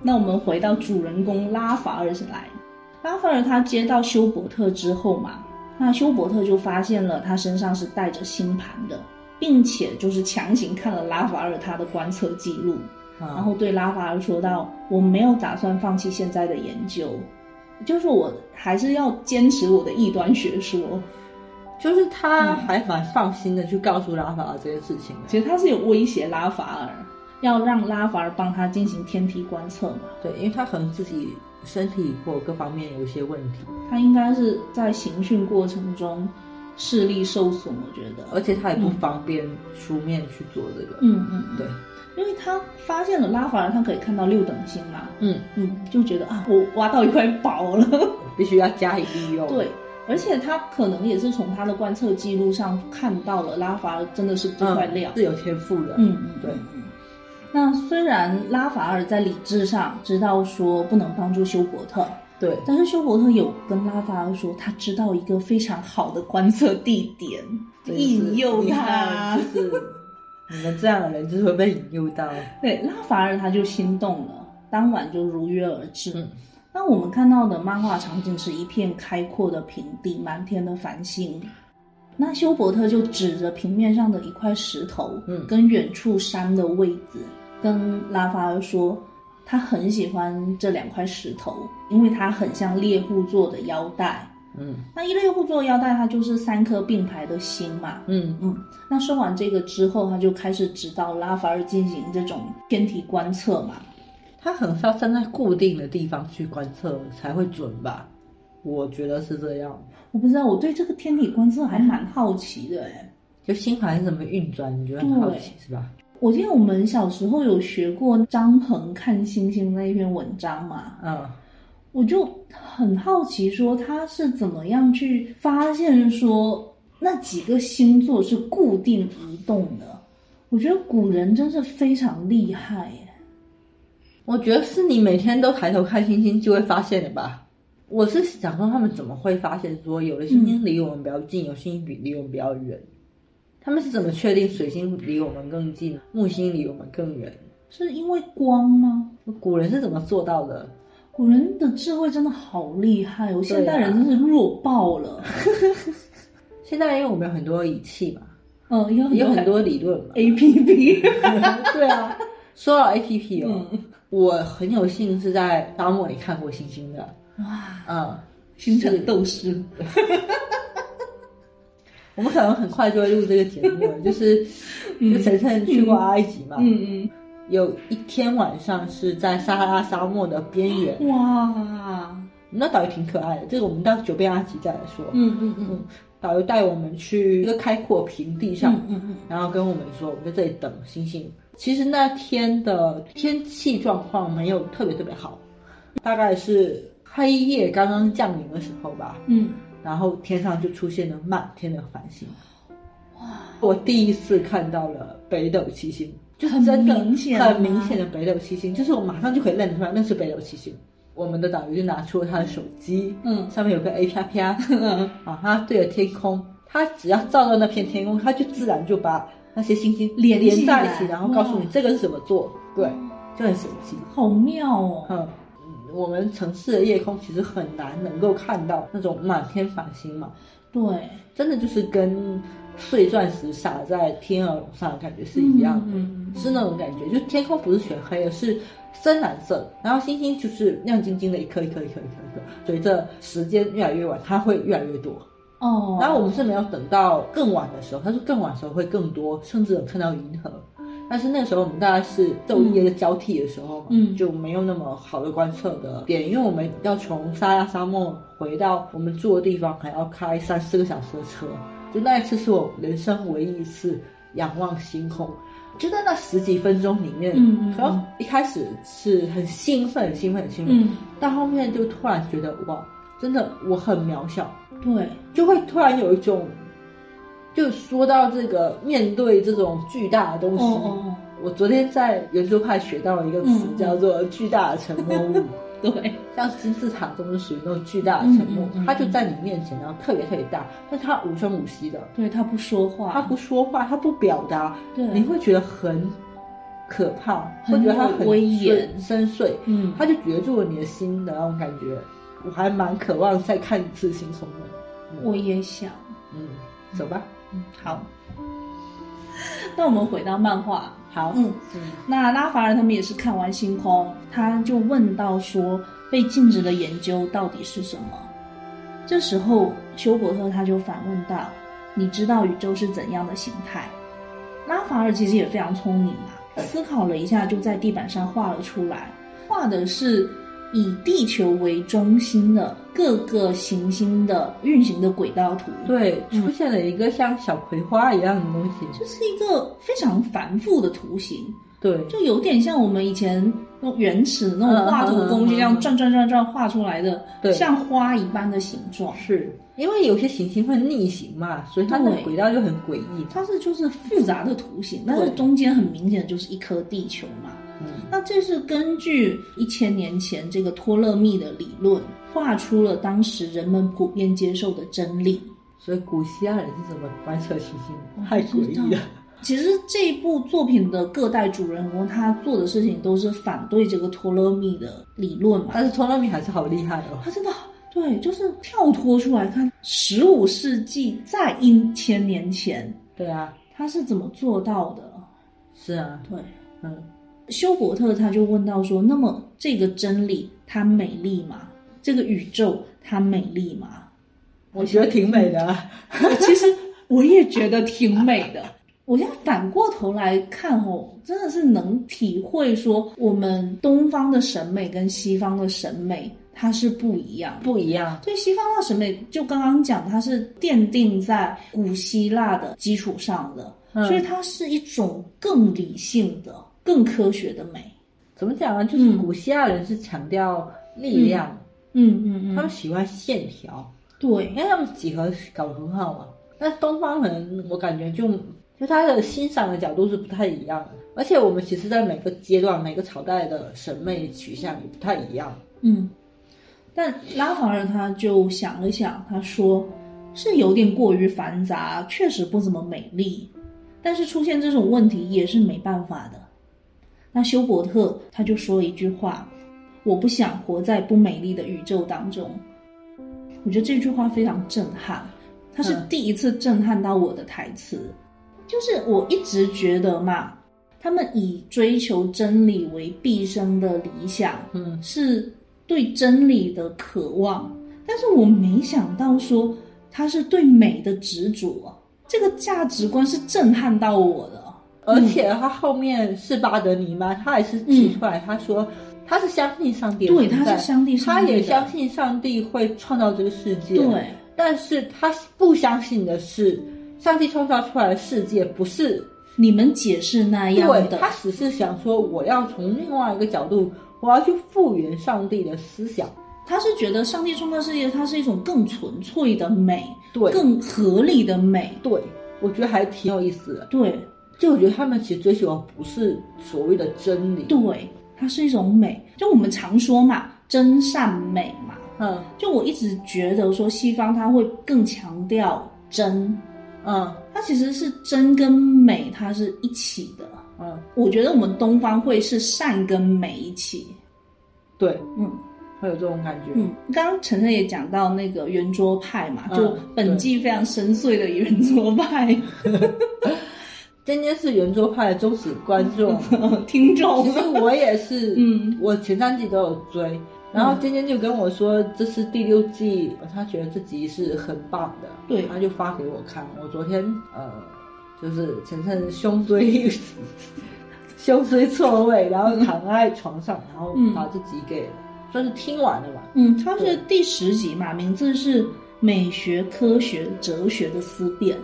那我们回到主人公拉法尔来，拉法尔他接到休伯特之后嘛，那休伯特就发现了他身上是带着星盘的。并且就是强行看了拉法尔他的观测记录，然后对拉法尔说道：“我没有打算放弃现在的研究，就是我还是要坚持我的异端学说。”就是他还蛮放心的去告诉拉法尔这件事情。其实他是有威胁拉法尔，要让拉法尔帮他进行天体观测嘛？对，因为他可能自己身体或各方面有一些问题，他应该是在刑讯过程中。视力受损，我觉得，而且他也不方便出面去做这个。嗯嗯，对，因为他发现了拉法尔，他可以看到六等星嘛。嗯嗯，就觉得啊，我挖到一块宝了，必须要加以利用。对，而且他可能也是从他的观测记录上看到了拉法尔真的是这块料，是有天赋的。嗯嗯，对。那虽然拉法尔在理智上知道说不能帮助休伯特。对，但是休伯特有跟拉法尔说，他知道一个非常好的观测地点，引诱他。就是你们这样的人就是会被引诱到。对，拉法尔他就心动了，当晚就如约而至。嗯那我们看到的漫画场景是一片开阔的平地，满天的繁星。那休伯特就指着平面上的一块石头，嗯跟远处山的位置，跟拉法尔说，他很喜欢这两块石头，因为它很像猎户座的腰带。嗯那一猎户座腰带，它就是三颗并排的星嘛。嗯嗯，那说完这个之后，他就开始指导拉法尔进行这种天体观测嘛。他可能是要站在固定的地方去观测才会准吧？我觉得是这样。我不知道，我对这个天体观测还蛮好奇的哎。就星盘是怎么运转，你觉得很好奇是吧？我记得我们小时候有学过张衡看星星那一篇文章嘛，嗯，我就很好奇，说他是怎么样去发现说那几个星座是固定移动的。我觉得古人真是非常厉害耶。我觉得是你每天都抬头看星星就会发现的吧。我是想说，他们怎么会发现说有的星星离我们比较近，有星星比离我们比较远？他们是怎么确定水星离我们更近，木星离我们更远？是因为光吗？古人是怎么做到的？古人的智慧真的好厉害哦，现代人真是弱爆了。现在因为我们有很多仪器嘛，嗯，有也有很多理论嘛。A P P。对啊，说到 A P P 哦，嗯我很有幸是在沙漠里看过星星的。哇，嗯，星辰斗士。我们可能很快就会录这个节目了，就是就晨晨去过埃及嘛，嗯嗯有一天晚上是在撒哈拉沙漠的边缘，嗯，哇，那导游挺可爱的，这个我们到九遍埃及再来说。嗯嗯嗯。导游带我们去一个开阔平地上，嗯嗯。然后跟我们说，我们在这里等星星。其实那天的天气状况没有特别特别好，大概是黑夜刚刚降临的时候吧，嗯，然后天上就出现了满天的繁星。哇！我第一次看到了北斗七星，就是真的很明显吗很明显的北斗七星，就是我马上就可以认出来那是北斗七星。我们的导游就拿出了他的手机，嗯上面有个 A 啪啪，啊，他对着天空，他只要照到那片天空，他就自然就把那些星星连连在一起，然后告诉你哇这个是什么座，对，就很神奇。好妙哦。嗯，我们城市的夜空其实很难能够看到那种满天繁星嘛，对，真的就是跟碎钻石洒在天鹅绒上的感觉是一样的，嗯是那种感觉，就天空不是全黑的，是深蓝色，然后星星就是亮晶晶的一颗一颗一颗一颗一颗，随着时间越来越晚，它会越来越多。哦，然后我们是没有等到更晚的时候，他说更晚的时候会更多，甚至有看到银河。但是那个时候我们大概是昼夜的交替的时候嘛，嗯。就没有那么好的观测的点，因为我们要从撒哈拉沙漠回到我们住的地方，还要开三四个小时的车。就那一次是我人生唯一一次仰望星空，就在那十几分钟里面，嗯嗯可能一开始是很兴奋、很兴奋、很兴奋，嗯，到后面就突然觉得哇，真的我很渺小，对，就会突然有一种，就说到这个面对这种巨大的东西，哦哦，我昨天在圆桌派学到了一个词，嗯叫做巨大的沉默物。对，像金字塔中是属于那种巨大的沉默，嗯嗯嗯它就在你面前，然后特别特别大，但它无声无息的，对它不说话，它不说话，它不表达，对，你会觉得很可怕，会觉得它很有威严深邃，嗯，它就绝住了你的心的那种感觉。我还蛮渴望再看一次星空的。嗯我也想，嗯，走吧。嗯，好。那我们回到漫画，好，嗯，嗯那拉法尔他们也是看完星空，他就问到说，被禁止的研究到底是什么？这时候休伯特他就反问道：“你知道宇宙是怎样的形态？”拉法尔其实也非常聪明啊，思考了一下，就在地板上画了出来，画的是以地球为中心的各个行星的运行的轨道图。对，嗯出现了一个像小葵花一样的东西。就是一个非常繁复的图形，对，就有点像我们以前那种原始那种画图工具，这样转转转转画出来的，对像花一般的形状。是因为有些行星会逆行嘛，所以它的轨道就很诡异。它是就是复杂的图形，但是中间很明显就是一颗地球嘛。嗯，那这是根据一千年前这个托勒密的理论，画出了当时人们普遍接受的真理。所以古希腊人是怎么观测行星？我不太诡异了。其实这部作品的各代主人公，他做的事情都是反对这个托勒密的理论嘛。但是托勒密还是好厉害哦，他真的对，就是跳脱出来看，十五世纪在一千年前，对啊，他是怎么做到的？是啊，对，嗯，休伯特他就问到说：“那么这个真理它美丽吗？这个宇宙它美丽吗？”我觉得挺美的啊。其实我也觉得挺美的。我现在反过头来看哦，真的是能体会说，我们东方的审美跟西方的审美它是不一样。不一样，所以西方的审美就刚刚讲，它是奠定在古希腊的基础上的，嗯所以它是一种更理性的、更科学的美。怎么讲呢？就是古希腊人是强调力量，嗯嗯嗯，他们喜欢线条，对因为他们几何搞得很好嘛。但东方人，我感觉就就他的欣赏的角度是不太一样的，而且我们其实，在每个阶段、每个朝代的审美取向也不太一样。嗯，但拉法尔他就想了想，他说是有点过于繁杂，确实不怎么美丽。但是出现这种问题也是没办法的。那休伯特他就说了一句话：“我不想活在不美丽的宇宙当中。”我觉得这句话非常震撼，他是嗯第一次震撼到我的台词。就是我一直觉得嘛，他们以追求真理为毕生的理想，嗯，是对真理的渴望，但是我没想到说他是对美的执着，这个价值观是震撼到我的。而且他后面是巴德尼吗？他也是提出来，他说他是相信上帝对，他是相信上帝，他也相信上帝会创造这个世界。对，但是他不相信的是，上帝创造出来的世界不是你们解释那样对，的，他只是想说，我要从另外一个角度，我要去复原上帝的思想。他是觉得上帝创造世界，它是一种更纯粹的美，对，更合理的美。对，我觉得还挺有意思的。对就我觉得他们其实追求的不是所谓的真理，对，它是一种美。就我们常说嘛，真善美嘛。嗯就我一直觉得说，西方它会更强调真，嗯它其实是真跟美，它是一起的。嗯，我觉得我们东方会是善跟美一起。对，嗯会有这种感觉。嗯，刚刚晨晨也讲到那个圆桌派嘛，嗯就本季非常深邃的圆桌派 今天是圆桌派的忠实观众，听众其。实我也是，嗯我前三季都有追。然后尖尖就跟我说这是第六季，他觉得这集是很棒的，对他就发给我看。我昨天呃，就是晨晨胸椎胸椎错位，然后躺在床上，然后把这集给算是听完了吧。嗯，它是第十集嘛，名字是《美学、科学、哲学的思辨》。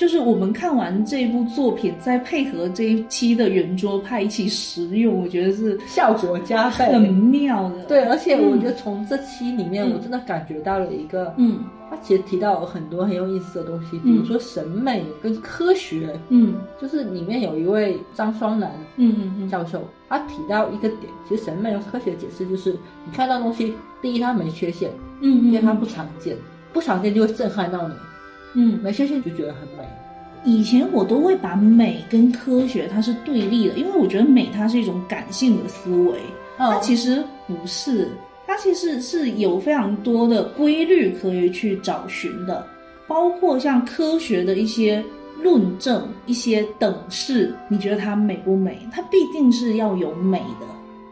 就是我们看完这部作品，再配合这一期的圆桌派一起食用，我觉得是效果加倍，很妙的。对，而且我觉得从这期里面，嗯我真的感觉到了一个，嗯他其实提到了很多很有意思的东西，比如说审美跟科学，嗯就是里面有一位张双楠嗯嗯嗯教授，他提到一个点，其实审美用科学解释就是，你看到东西，第一它没缺陷，嗯，因为它不常见，不常见就会震撼到你，嗯，没相信就觉得很美。以前我都会把美跟科学它是对立的，因为我觉得美它是一种感性的思维，它嗯其实不是，它其实是有非常多的规律可以去找寻的，包括像科学的一些论证、一些等式，你觉得它美不美？它必定是要有美的，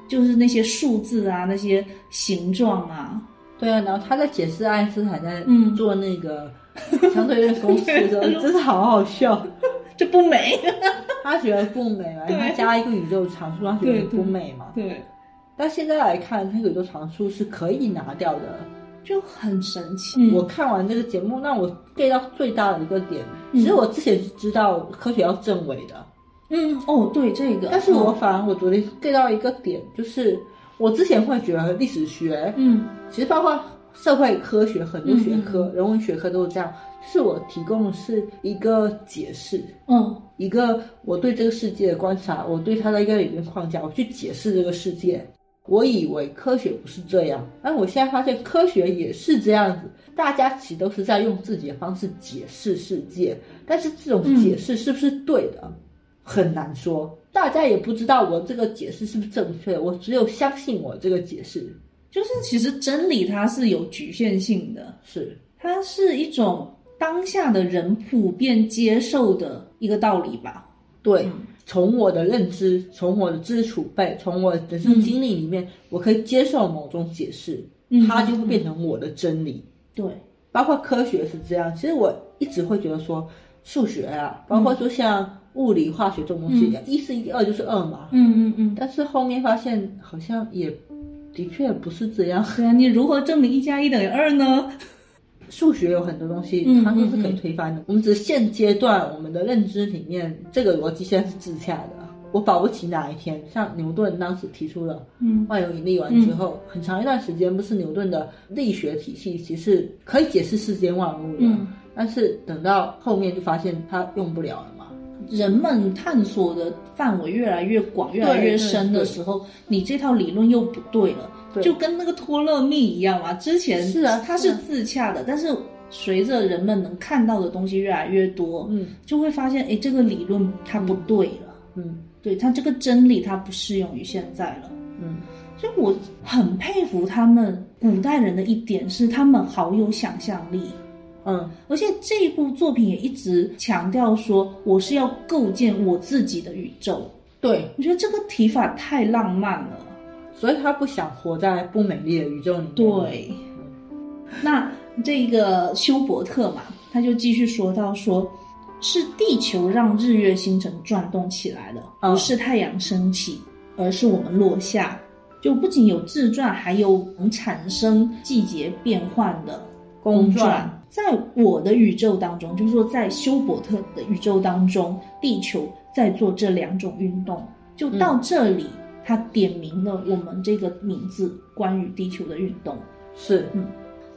就是那些数字啊，那些形状啊，对啊，然后他在解释爱因斯坦在嗯。做那个 相对论公式的时候，真是好好笑。这不美。他觉得不美嘛，因为他加一个宇宙常数，他觉得不美嘛。对，但现在来看，那个宇宙常数是可以拿掉的。就很神奇。我看完这个节目，让我 get 到最大的一个点，嗯其实我之前是知道科学要证伪的，嗯哦，对这个，但是我反而我昨天 get 到一个点，就是我之前会觉得历史学，嗯其实包括社会科学很多学科、嗯人文学科都是这样，就是我提供的是一个解释。嗯一个我对这个世界的观察，我对它的一个理论框架，我去解释这个世界。我以为科学不是这样，但我现在发现科学也是这样子。大家其实都是在用自己的方式解释世界，但是这种解释是不是对的，很难说。大家也不知道我这个解释是不是正确的，我只有相信我这个解释。就是其实真理它是有局限性的，是它是一种当下的人普遍接受的一个道理吧。对，从我的认知，从我的知识储备，从我人生经历里面，我可以接受某种解释，它就会变成我的真理。对，包括科学是这样。其实我一直会觉得说，数学啊，包括说像物理、化学这种东西，一是一，二就是二嘛。嗯嗯嗯。但是后面发现好像也的确不是这样。对啊，你如何证明一加一等于二呢？数学有很多东西，它都是可以推翻的。我们只是现阶段我们的认知里面，这个逻辑现在是自洽的。我保不齐哪一天，像牛顿当时提出了万有引力完之后，很长一段时间不是牛顿的力学体系其实可以解释世间万物的，但是等到后面就发现它用不了了嘛。人们探索的范围越来越广、越来越深的时候，你这套理论又不对了。就跟那个托勒密一样嘛，之前是啊，它是自洽的，但是随着人们能看到的东西越来越多，嗯，就会发现，哎，这个理论它不对了，嗯，对，它这个真理它不适用于现在了，嗯，所以我很佩服他们古代人的一点是，他们好有想象力，嗯，而且这一部作品也一直强调说，我是要构建我自己的宇宙，对我觉得这个提法太浪漫了。所以他不想活在不美丽的宇宙里面。对，那这个休伯特嘛，他就继续说到，说是地球让日月星辰转动起来了，不是太阳升起，而是我们落下。就不仅有自转，还有能产生季节变换的公转。在我的宇宙当中，就是说在休伯特的宇宙当中，地球在做这两种运动。就到这里。他点明了我们这个名字关于地球的运动。是。嗯，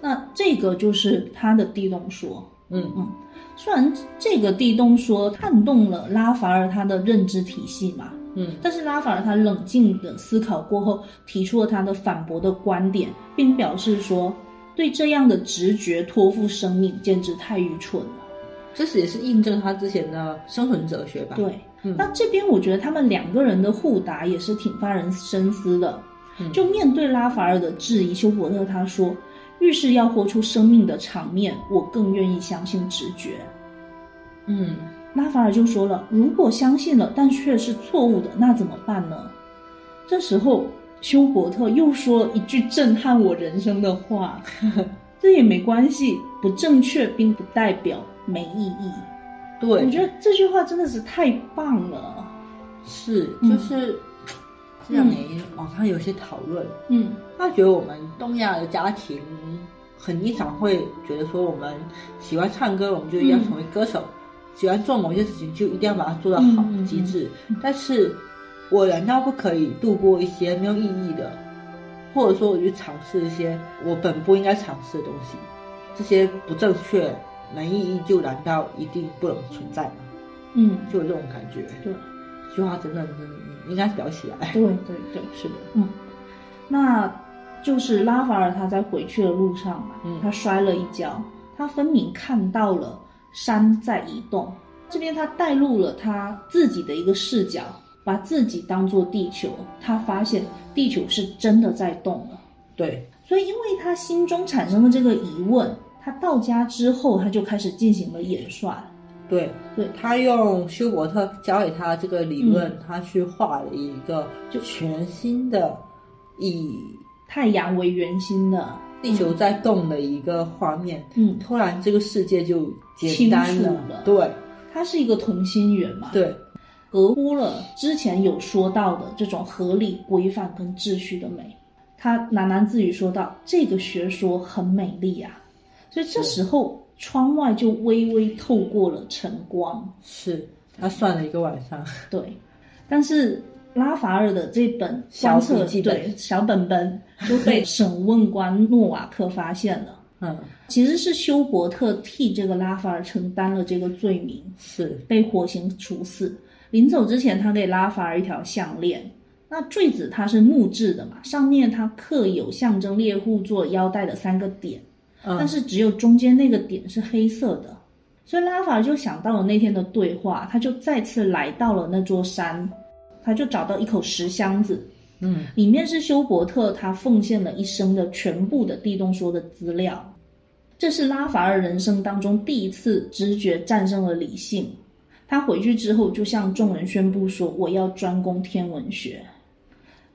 那这个就是他的地动说。嗯。嗯，虽然这个地动说撼动了拉法尔他的认知体系嘛嗯，但是拉法尔他冷静的思考过后，提出了他的反驳的观点，并表示说对这样的直觉托付生命简直太愚蠢了。这是也是印证他之前的生存哲学吧？对。那这边我觉得他们两个人的互答也是挺发人深思的。就面对拉法尔的质疑，休伯特他说：“遇事要活出生命的场面，我更愿意相信直觉。”嗯，拉法尔就说了：“如果相信了，但却是错误的，那怎么办呢？”这时候，休伯特又说一句震撼我人生的话：“ 这也没关系，不正确并不代表没意义。”对，我觉得这句话真的是太棒了。是，就是这两年网上有些讨论，嗯，他觉得我们东亚的家庭很经常会觉得说，我们喜欢唱歌，我们就一定要成为歌手；喜欢做某些事情，就一定要把它做到好极致。但是，我难道不可以度过一些没有意义的，或者说我去尝试一些我本不应该尝试的东西？这些不正确。没意义，就难道一定不能存在吗？嗯，就有这种感觉。对，这句话真的应该表起来。对对对，是的。嗯，那就是拉法尔他在回去的路上嘛，他摔了一跤，他分明看到了山在移动。这边他带入了他自己的一个视角，把自己当做地球，他发现地球是真的在动了。对，所以因为他心中产生了这个疑问。他到家之后，他就开始进行了演算。对，对他用休伯特教给他这个理论，他去画了一个就全新的以太阳为圆心的地球在动的一个画面。嗯，突然这个世界就简单了。对，它是一个同心圆嘛。对，合乎了之前有说到的这种合理、规范跟秩序的美。他喃喃自语说道：“这个学说很美丽啊。”所以这时候，窗外就微微透过了晨光。是他算了一个晚上。对，但是拉法尔的这本小笔记本小本本都被审问官诺瓦克发现了。嗯，其实是休伯特替这个拉法尔承担了这个罪名，是被火刑处死。临走之前，他给拉法尔一条项链，那坠子它是木质的嘛，上面它刻有象征猎户座腰带的三个点，嗯但是只有中间那个点是黑色的。所以拉法尔就想到了那天的对话，他就再次来到了那座山，他就找到一口石箱子，嗯，里面是休伯特他奉献了一生的全部的地动说的资料。这是拉法尔人生当中第一次直觉战胜了理性。他回去之后就向众人宣布说：“我要专攻天文学。”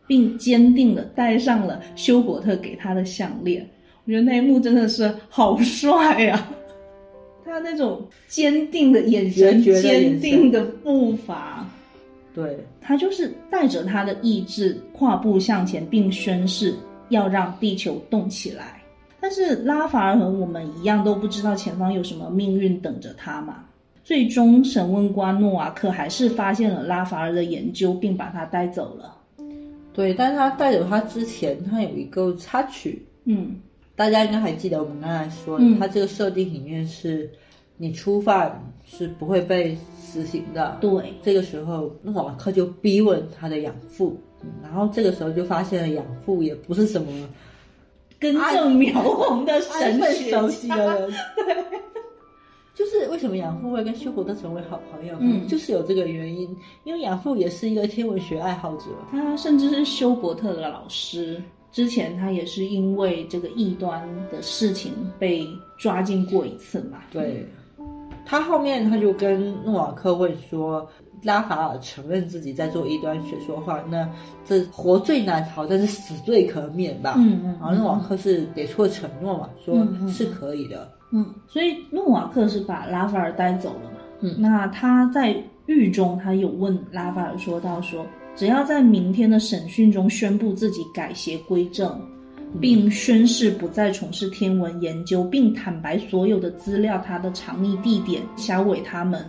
并坚定的戴上了休伯特给他的项链。我觉得那一幕真的是好帅呀、他那种坚定的眼神，决绝的眼神坚定的步伐，对，他就是带着他的意志跨步向前，并宣誓要让地球动起来。但是拉法尔和我们一样，都不知道前方有什么命运等着他嘛。最终，审问官诺瓦克还是发现了拉法尔的研究，并把他带走了。对，但是他带走他之前，他有一个插曲，嗯。大家应该还记得我们刚才说的，嗯。他这个设定里面是，你初犯是不会被死刑的。对，这个时候，诺瓦克就逼问他的养父，嗯然后这个时候就发现了养父也不是什么根正苗红 的神学 就是为什么养父会跟休伯特成为好朋友，嗯就是有这个原因，因为养父也是一个天文学爱好者。他甚至是休伯特的老师。之前他也是因为这个异端的事情被抓进过一次嘛。对，他后面他就跟诺瓦克问说，拉法尔承认自己在做异端学说话，那这活罪难逃，但是死罪可免吧？嗯嗯然后诺瓦克是给出了承诺嘛，说是可以的。嗯，所以诺瓦克是把拉法尔带走了嘛。嗯那他在狱中，他有问拉法尔说到说，只要在明天的审讯中宣布自己改邪归正，并宣誓不再从事天文研究，并坦白所有的资料、他的藏匿地点，销毁他们。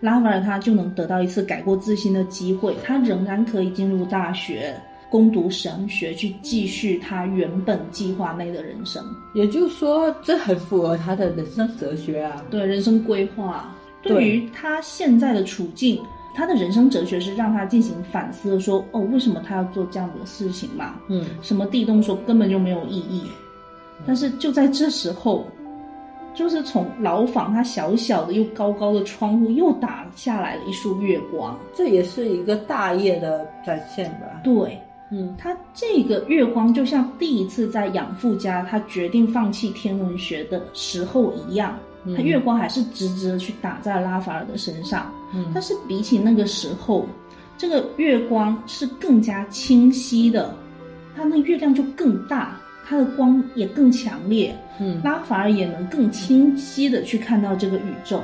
拉法尔他就能得到一次改过自新的机会，他仍然可以进入大学攻读神学，去继续他原本计划内的人生。也就是说，这很符合他的人生哲学啊。对人生规划，对对于他现在的处境，他的人生哲学是让他进行反思，说哦，为什么他要做这样的事情嘛？嗯，什么地动说根本就没有意义。但是就在这时候，就是从牢房它小小的又高高的窗户又打下来了一束月光。这也是一个大业的展现吧。对，嗯，他这个月光就像第一次在养父家，他决定放弃天文学的时候一样，嗯他月光还是直直的去打在拉法尔的身上。嗯但是比起那个时候，这个月光是更加清晰的，它那月亮就更大，它的光也更强烈，嗯拉法尔也能更清晰的去看到这个宇宙。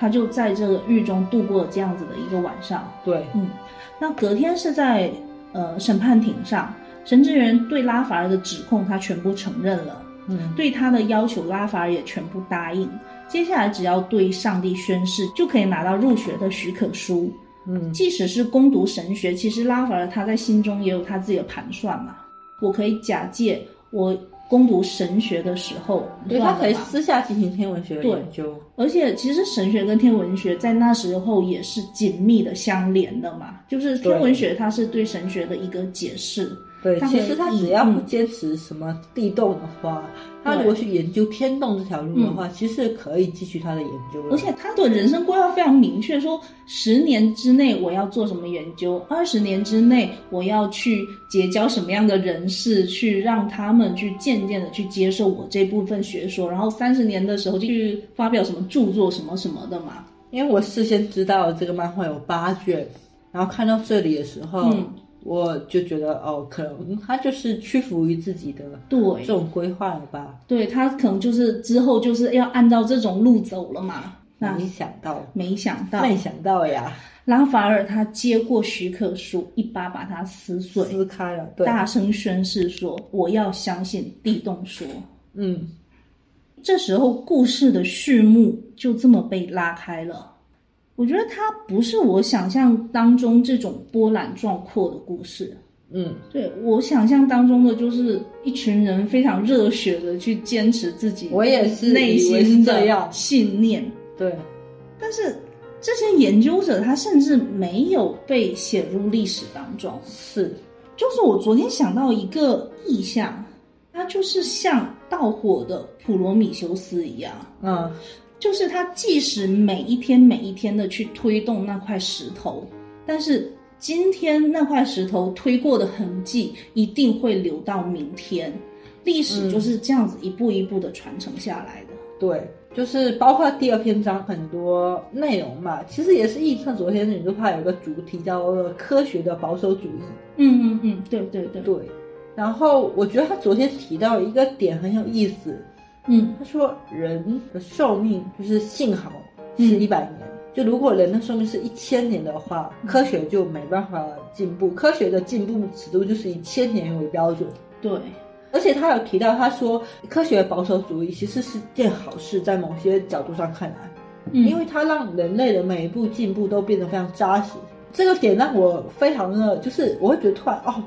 他就在这个狱中度过了这样子的一个晚上。对，嗯，那隔天是在呃审判庭上，神职人对拉法尔的指控他全部承认了，嗯对他的要求拉法尔也全部答应。接下来只要对上帝宣誓，就可以拿到入学的许可书。嗯即使是攻读神学，其实拉法尔他在心中也有他自己的盘算嘛。我可以假借我攻读神学的时候，对他可以私下进行天文学的研究。而且其实神学跟天文学在那时候也是紧密的相连的嘛，就是天文学它是对神学的一个解释。对，其实他只要不嗯坚持什么地动的话，他如果去研究天动这条路的话，其实可以继续他的研究。而且他的人生规划非常明确，说十年之内我要做什么研究，二十年之内我要去结交什么样的人士，去让他们去渐渐的去接受我这部分学说，然后三十年的时候就去发表什么著作什么什么的嘛。因为我事先知道这个漫画有八卷，然后看到这里的时候，嗯我就觉得哦，可能他就是屈服于自己的对这种规划了吧。对他可能就是之后就是要按照这种路走了嘛。那没想到，没想到没想到呀，拉法尔他接过许可书，一把把它撕碎，撕开了。对，大声宣誓说：“我要相信地动说。嗯，”这时候，故事的序幕就这么被拉开了。我觉得它不是我想象当中这种波澜壮阔的故事。嗯，对我想象当中的就是一群人非常热血的去坚持自己我也是内心的信念，对，但是这些研究者他甚至没有被写入历史当中。是，就是我昨天想到一个意象，它就是像盗火的普罗米修斯一样，嗯，就是他即使每一天每一天的去推动那块石头，但是今天那块石头推过的痕迹一定会留到明天。历史就是这样子一步一步的传承下来的。对，就是包括第二篇章很多内容嘛，其实也是映衬昨天女就怕有个主题叫科学的保守主义。嗯嗯嗯，对对对对。然后我觉得他昨天提到一个点很有意思。嗯，他说人的寿命就是幸好是一百年，就如果人的寿命是一千年的话，科学就没办法进步。科学的进步尺度就是以千年为标准。对。而且他有提到，他说科学保守主义其实是件好事，在某些角度上看来，嗯，因为它让人类的每一步进步都变得非常扎实。这个点让我非常的，就是我会觉得突然哦，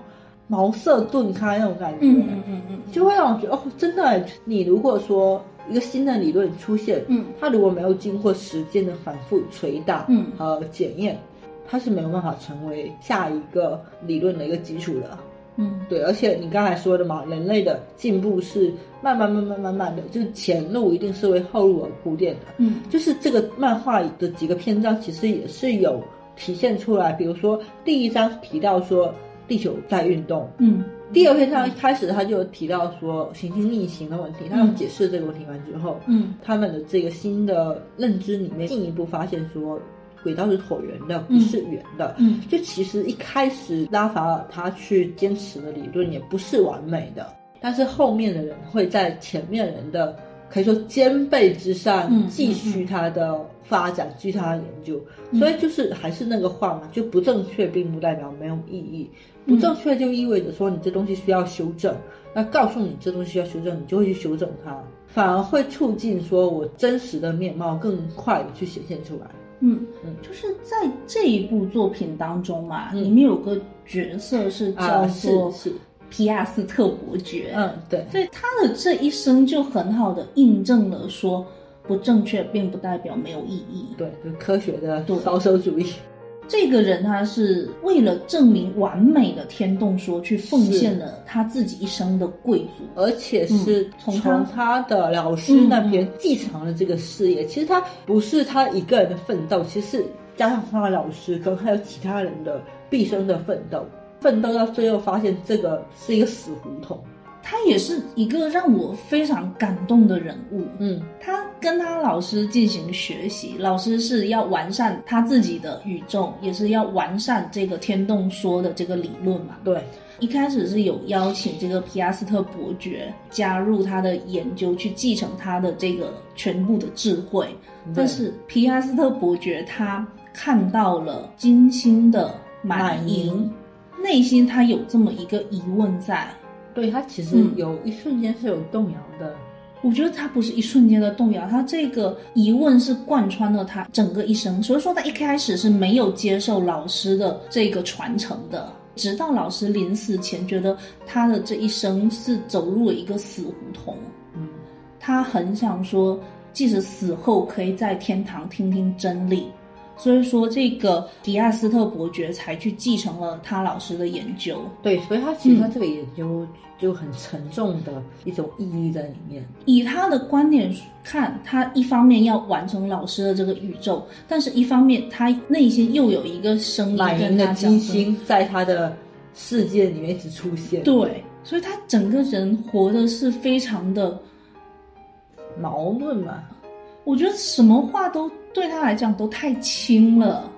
茅塞顿开那种感觉，嗯嗯嗯嗯，就会让我觉得哦，真的，你如果说一个新的理论出现，嗯，它如果没有经过时间的反复捶打，嗯。和检验，它是没有办法成为下一个理论的一个基础的。嗯，对，而且你刚才说的嘛，人类的进步是慢慢、慢慢、慢慢的，就是前路一定是为后路而铺垫的。嗯，就是这个漫画的几个篇章其实也是有体现出来，比如说第一章提到说地球在运动，嗯，第二篇章一开始他就提到说行星逆行的问题，他们解释这个问题完之后，嗯，他们的这个新的认知里面进一步发现说。轨道是椭圆的，不是圆的。嗯，就其实一开始拉法尔他去坚持的理论也不是完美的，但是后面的人会在前面人的可以说兼备之上继续它的发展，继续它的研究。所以就是还是那个话嘛，就不正确并不代表没有意义，不正确就意味着说你这东西需要修正。那告诉你这东西需要修正，你就会去修正它，反而会促进说我真实的面貌更快的去显现出来。嗯嗯，就是在这一部作品当中嘛，里面有个角色是叫做皮亚斯特伯爵。嗯，对，所以他的这一生就很好的印证了说，不正确并不代表没有意义。对，就科学的保守主义。这个人他是为了证明完美的天动说，去奉献了他自己一生的贵族，而且是从他的老师那边继承了这个事业。其实他不是他一个人的奋斗，其实加上他的老师，可能还有其他人的毕生的奋斗，奋斗到最后发现这个是一个死胡同。他也是一个让我非常感动的人物。嗯，他跟他老师进行学习，老师是要完善他自己的宇宙，也是要完善这个天动说的这个理论嘛。对，一开始是有邀请这个皮亚斯特伯爵加入他的研究，去继承他的这个全部的智慧。但是皮亚斯特伯爵他看到了金星的满盈，内心他有这么一个疑问在。对他其实有一瞬间是有动摇的，我觉得他不是一瞬间的动摇，他这个疑问是贯穿了他整个一生。所以说他一开始是没有接受老师的这个传承的，直到老师临死前觉得他的这一生是走入了一个死胡同。嗯，他很想说，即使死后可以在天堂听听真理。所以说，这个迪亚斯特伯爵才去继承了他老师的研究。对，所以他其实他这个研究就很沉重的一种意义在里面。以他的观点看，他一方面要完成老师的这个宇宙，但是一方面他内心又有一个声音跟他讲：金星在他的世界里面一直出现。对，所以他整个人活的是非常的矛盾嘛。我觉得什么话都对他来讲都太轻了。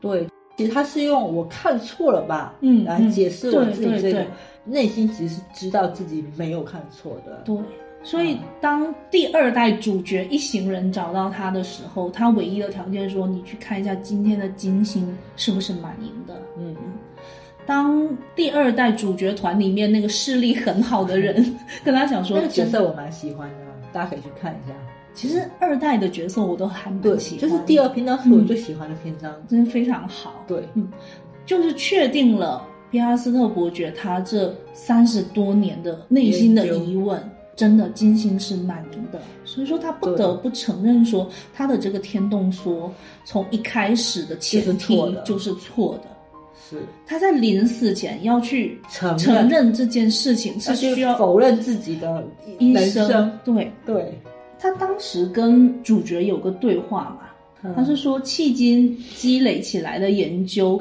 对，其实他是用我看错了吧，嗯，来解释我自己这个内心其实是知道自己没有看错的。对，所以当第二代主角一行人找到他的时候，他唯一的条件说：“你去看一下今天的金星是不是满盈的。”嗯嗯。当第二代主角团里面那个视力很好的人 跟他讲说：“那个角色我蛮喜欢的，大家可以去看一下。”其实二代的角色我都还蛮喜欢，就是第二篇章是我最喜欢的篇章，真的非常好。对，嗯，就是确定了皮亚斯特伯爵他这三十多年的内心的疑问，真的金星是满盈的，所以说他不得不承认说他的这个天动说从一开始的前提就是错的。是他在临死前要去承承认这件事情，是需要否认自己的一生。对。对，他当时跟主角有个对话嘛，他是说迄今积累起来的研究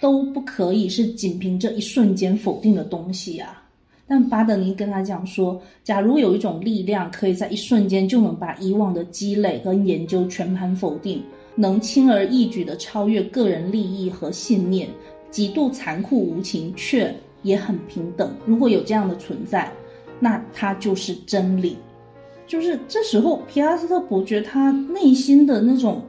都不可以是仅凭这一瞬间否定的东西啊。但巴德尼跟他讲说，假如有一种力量可以在一瞬间就能把以往的积累和研究全盘否定，能轻而易举地超越个人利益和信念。极度残酷无情，却也很平等。如果有这样的存在，那它就是真理。就是这时候，皮拉斯特伯爵他内心的那种，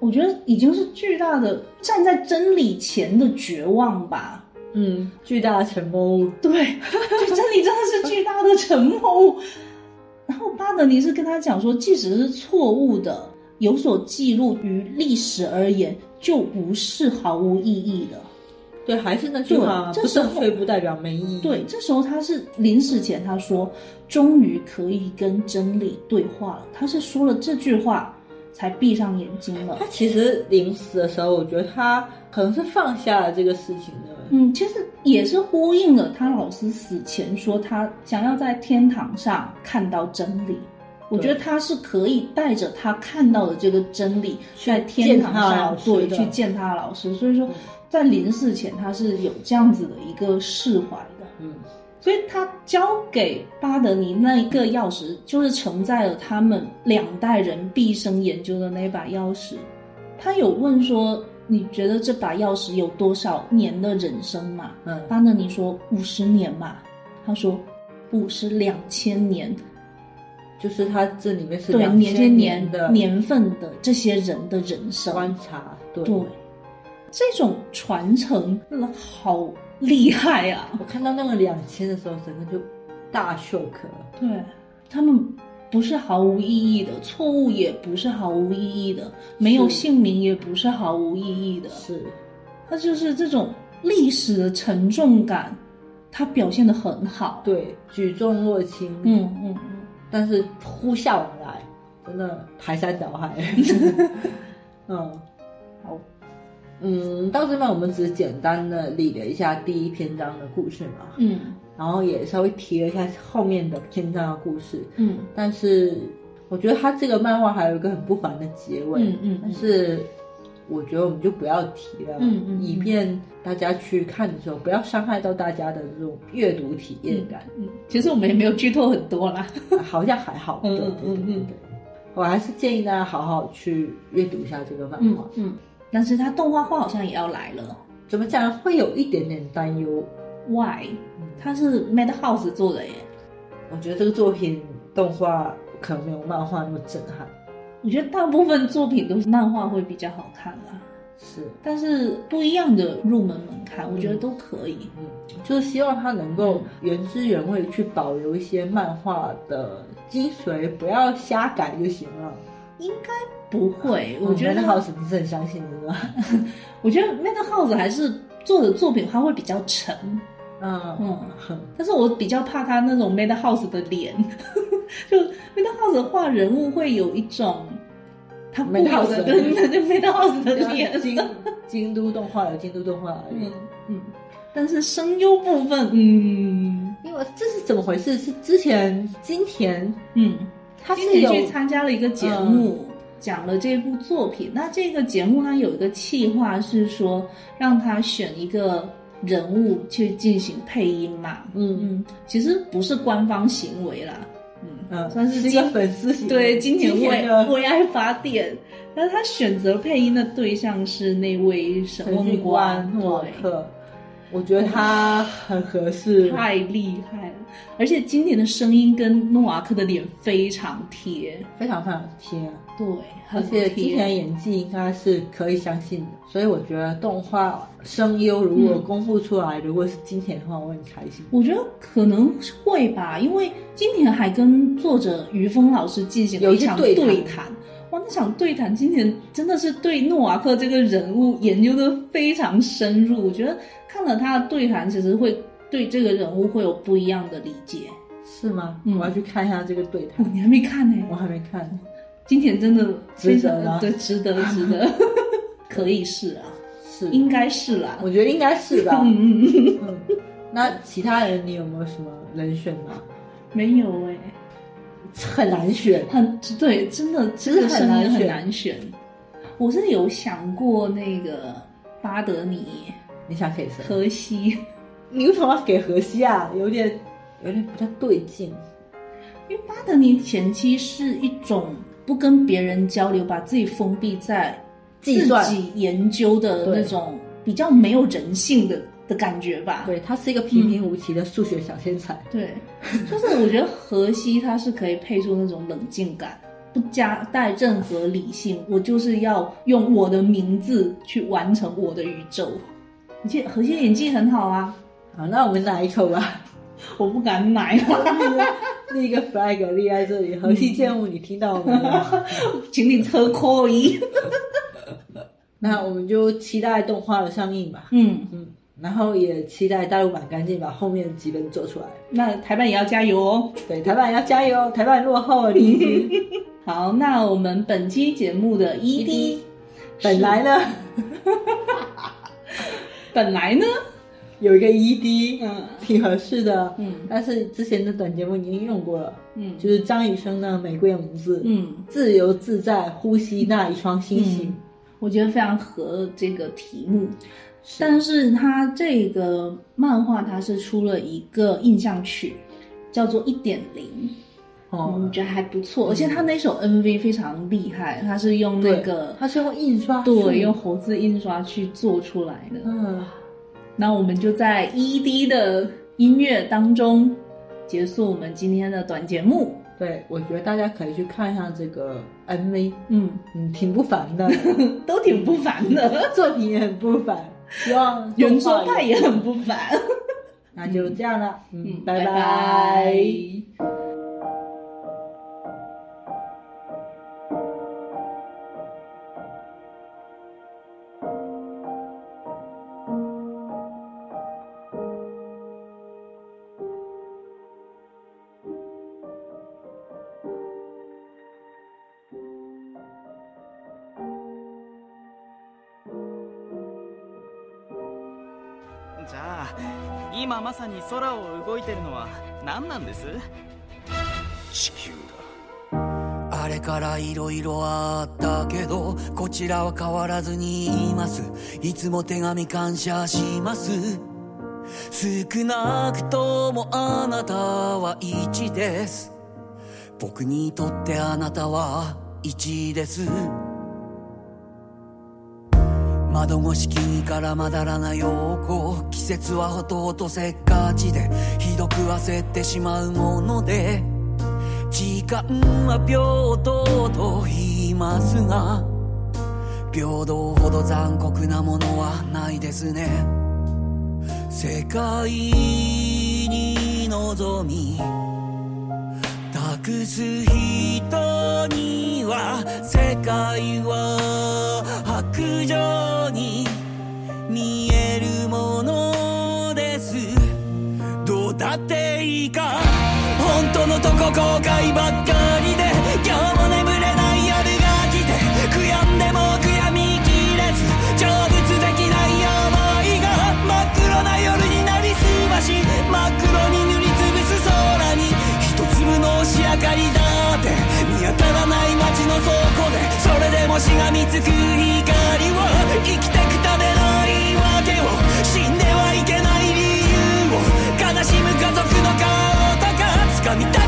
我觉得已经是巨大的站在真理前的绝望吧。嗯，巨大的沉默物。对，就真理真的是巨大的沉默物。然后巴德尼是跟他讲说，即使是错误的，有所记录于历史而言。就不是毫无意义的，对，还是那句话，不正确不代表没意义。对，这时候他是临死前他说，终于可以跟真理对话了。他是说了这句话才闭上眼睛了。他其实临死的时候，我觉得他可能是放下了这个事情的。嗯，其实也是呼应了他老师死前说他想要在天堂上看到真理。我觉得他是可以带着他看到的这个真理，在天堂上对去见他的老师。所以说，在临死前他是有这样子的一个释怀的。嗯，所以他交给巴德尼那一个钥匙，就是承载了他们两代人毕生研究的那把钥匙。他有问说：“你觉得这把钥匙有多少年的人生嘛？”嗯，巴德尼说：“五十年嘛。”他说：“不是两千年。”就是他这里面是两年千年的年份的这些人的人生观察，对，这种传承真的好厉害啊！我看到那个两千的时候，整个就大 shock 了。对他们不是毫无意义的，错误也不是毫无意义的，没有姓名也不是毫无意义的。是，他就是这种历史的沉重感，他表现的很好。对，举重若轻。嗯嗯嗯。但是呼啸而来，真的排山倒海。嗯，好，嗯，到这边我们只是简单的理了一下第一篇章的故事嘛，嗯，然后也稍微提了一下后面的篇章的故事，嗯，但是我觉得他这个漫画还有一个很不凡的结尾，嗯嗯，但是。我觉得我们就不要提了，嗯嗯，以便大家去看的时候不要伤害到大家的这种阅读体验感。嗯，其实我们也没有剧透很多啦，好像还好。嗯嗯嗯嗯，我还是建议大家好好去阅读一下这个漫画。嗯，但是它动画化好像也要来了，怎么讲会有一点点担忧？Why？它是 Madhouse 做的耶。我觉得这个作品动画可能没有漫画那么震撼。我觉得大部分作品都是漫画会比较好看啦，是，但是不一样的入门门槛，我觉得都可以。嗯，就是希望它能够原汁原味去保留一些漫画的精髓，不要瞎改就行了。应该不会，我觉得 Madhouse 不是很相信的是吧？我觉得 Madhouse 还是做的作品，它会比较沉。嗯嗯，但是我比较怕他那种 Madhouse 的脸。就 Madhouse 画人物会有一种他固有的，对对对，Madhouse 的脸。京京都动画有京都动画而已。嗯嗯，但是声优部分，嗯，因为这是怎么回事？是之前金田，嗯，他是去参加了一个节目，讲了这部作品。那这个节目它有一个企划是说，让他选一个人物去进行配音嘛。嗯嗯，其实不是官方行为啦。嗯，算是一个粉丝对今年为为爱发电，但是他选择配音的对象是那位沈梦官诺克，我觉得他很合适，太厉害了，而且今年的声音跟诺瓦克的脸非常贴，非常非常贴，对，而且今年演技应该是可以相信的，所以我觉得动画声优如果公布出来，如果是金田的话，我很开心。我觉得可能会吧，因为今田还跟作者于峰老师进行了一场对谈。哇，那场对谈今田真的是对诺瓦克这个人物研究的非常深入。我觉得看了他的对谈，其实会对这个人物会有不一样的理解。是吗？嗯我要去看一下这个对谈哦，，你还没看呢、我还没看。今天真的非值得对，值得值得，可以是啊，是，应该是啦。我觉得应该是吧。嗯嗯嗯，嗯，那其他人你有没有什么人选吗？没有哎、很难选。很对，真的真的很难很难选。我是有想过那个巴德尼、你想给谁？荷西，你为什么要给荷西啊？有点有点不太对劲。因为巴德尼前期是一种不跟别人交流，把自己封闭在自己研究的那种比较没有人性的的感觉吧。对他是一个平平无奇的数学小天才。对，就是我觉得荷西他是可以配出那种冷静感，不加带任何理性，我就是要用我的名字去完成我的宇宙。而且荷西演技很好啊，好，那我们来一口吧？我不敢买，立一个 flag 立在这里，河西剑舞，你听到没有？请你车扣一。那我们就期待动画的上映吧。嗯，嗯，然后也期待大陆版赶紧把后面几本做出来。那台版也要加油哦。对，台版要加油，台版落后了。好，那我们本期节目的 ED 本来呢 本来呢，有一个 ED，嗯挺合适的。嗯但是之前的短节目已经用过了，嗯就是张雨生的《玫瑰名字》，嗯，自由自在呼吸那一双星星。我觉得非常合这个题目。但是它这个漫画它是出了一个印象曲，叫做一点零，哦。我，觉得还不错，而且他那首 MV 非常厉害，他是用那个他是用印刷对用活字印刷去做出来的。嗯，那我们就在 ED 的音乐当中结束我们今天的短节目。对，我觉得大家可以去看一下这个 MV，嗯，嗯，挺不凡的，都挺不凡的，作品也很不凡，希望原作动画派也很不凡。那就这样了，嗯，拜拜まさに空を動いてるのは何なんです？地球だ。あれからいろいろあったけどこちらは変わらずにいます。いつも手紙感謝します。少なくともあなたは一です。僕にとってあなたは一です。窓越し木からまだらな陽光。季節はほとほとせっかちで。ひどく焦ってしまうもので。時間は平等と言いますが。平等ほど残酷なものはないですね。世界に望み。託す人には世界は白状見えるものです。どうだっていいか。本当のとこ後悔ばっかりで。今日も眠れない夜が来て。悔やんでも悔やみきれず。成仏できない想いが。真っ黒な夜になりすまし。真っ黒に塗りつぶす空に。一粒の星明かりだって。見当たらない街の倉庫で。それでもしがみつく光を。生きてくため死んではいけない理由を。悲しむ家族の顔とか掴みたい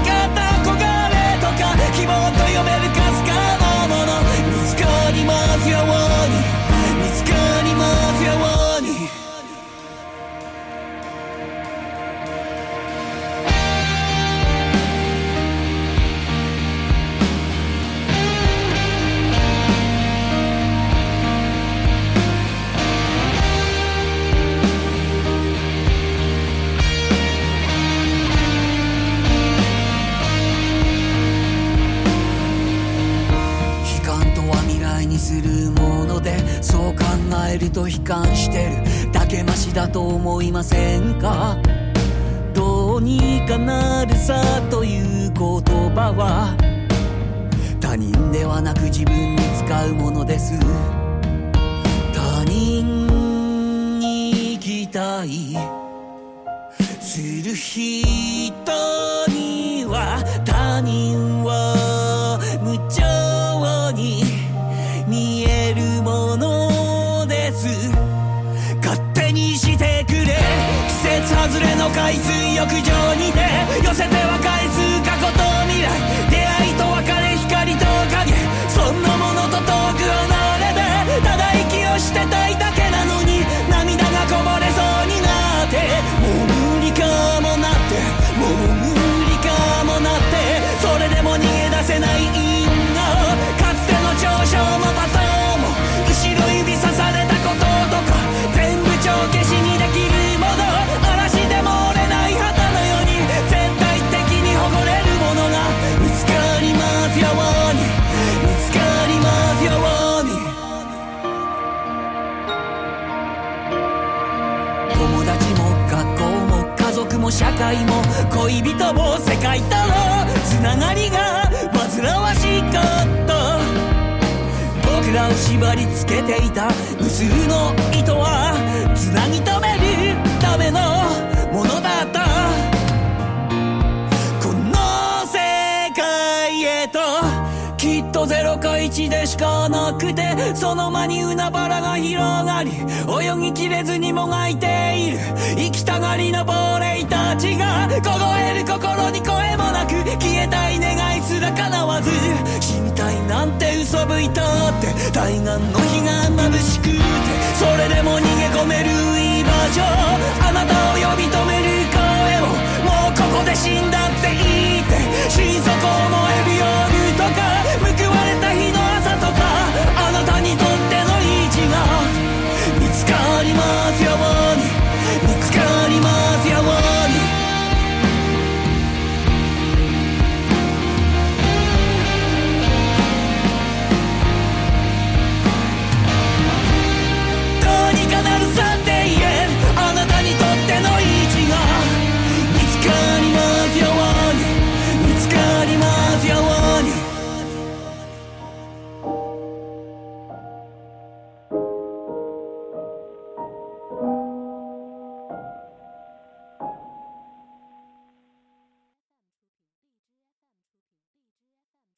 えると悲観してる。だけマシだと思いませんか？どうにかなるさという言葉は？他人ではなく自分に使うものです。他人に期待する人外れの海水浴場にて寄せては返す界も恋人も世界とのつながりが煩わしかった。僕らを縛りつけていた無数の糸はつなぎ止めるための高でしかなくてその間に海原が広がり泳ぎきれずにもがいている。行きたがりの亡霊たちが凍える心に声もなく消えたい願いすら叶わず死にたいなんて嘘吹いたって対岸の日が眩しくてそれでも逃げ込める居場所あなたを呼び止める声をもうここで死んだっていいって心底思える夜とか your world.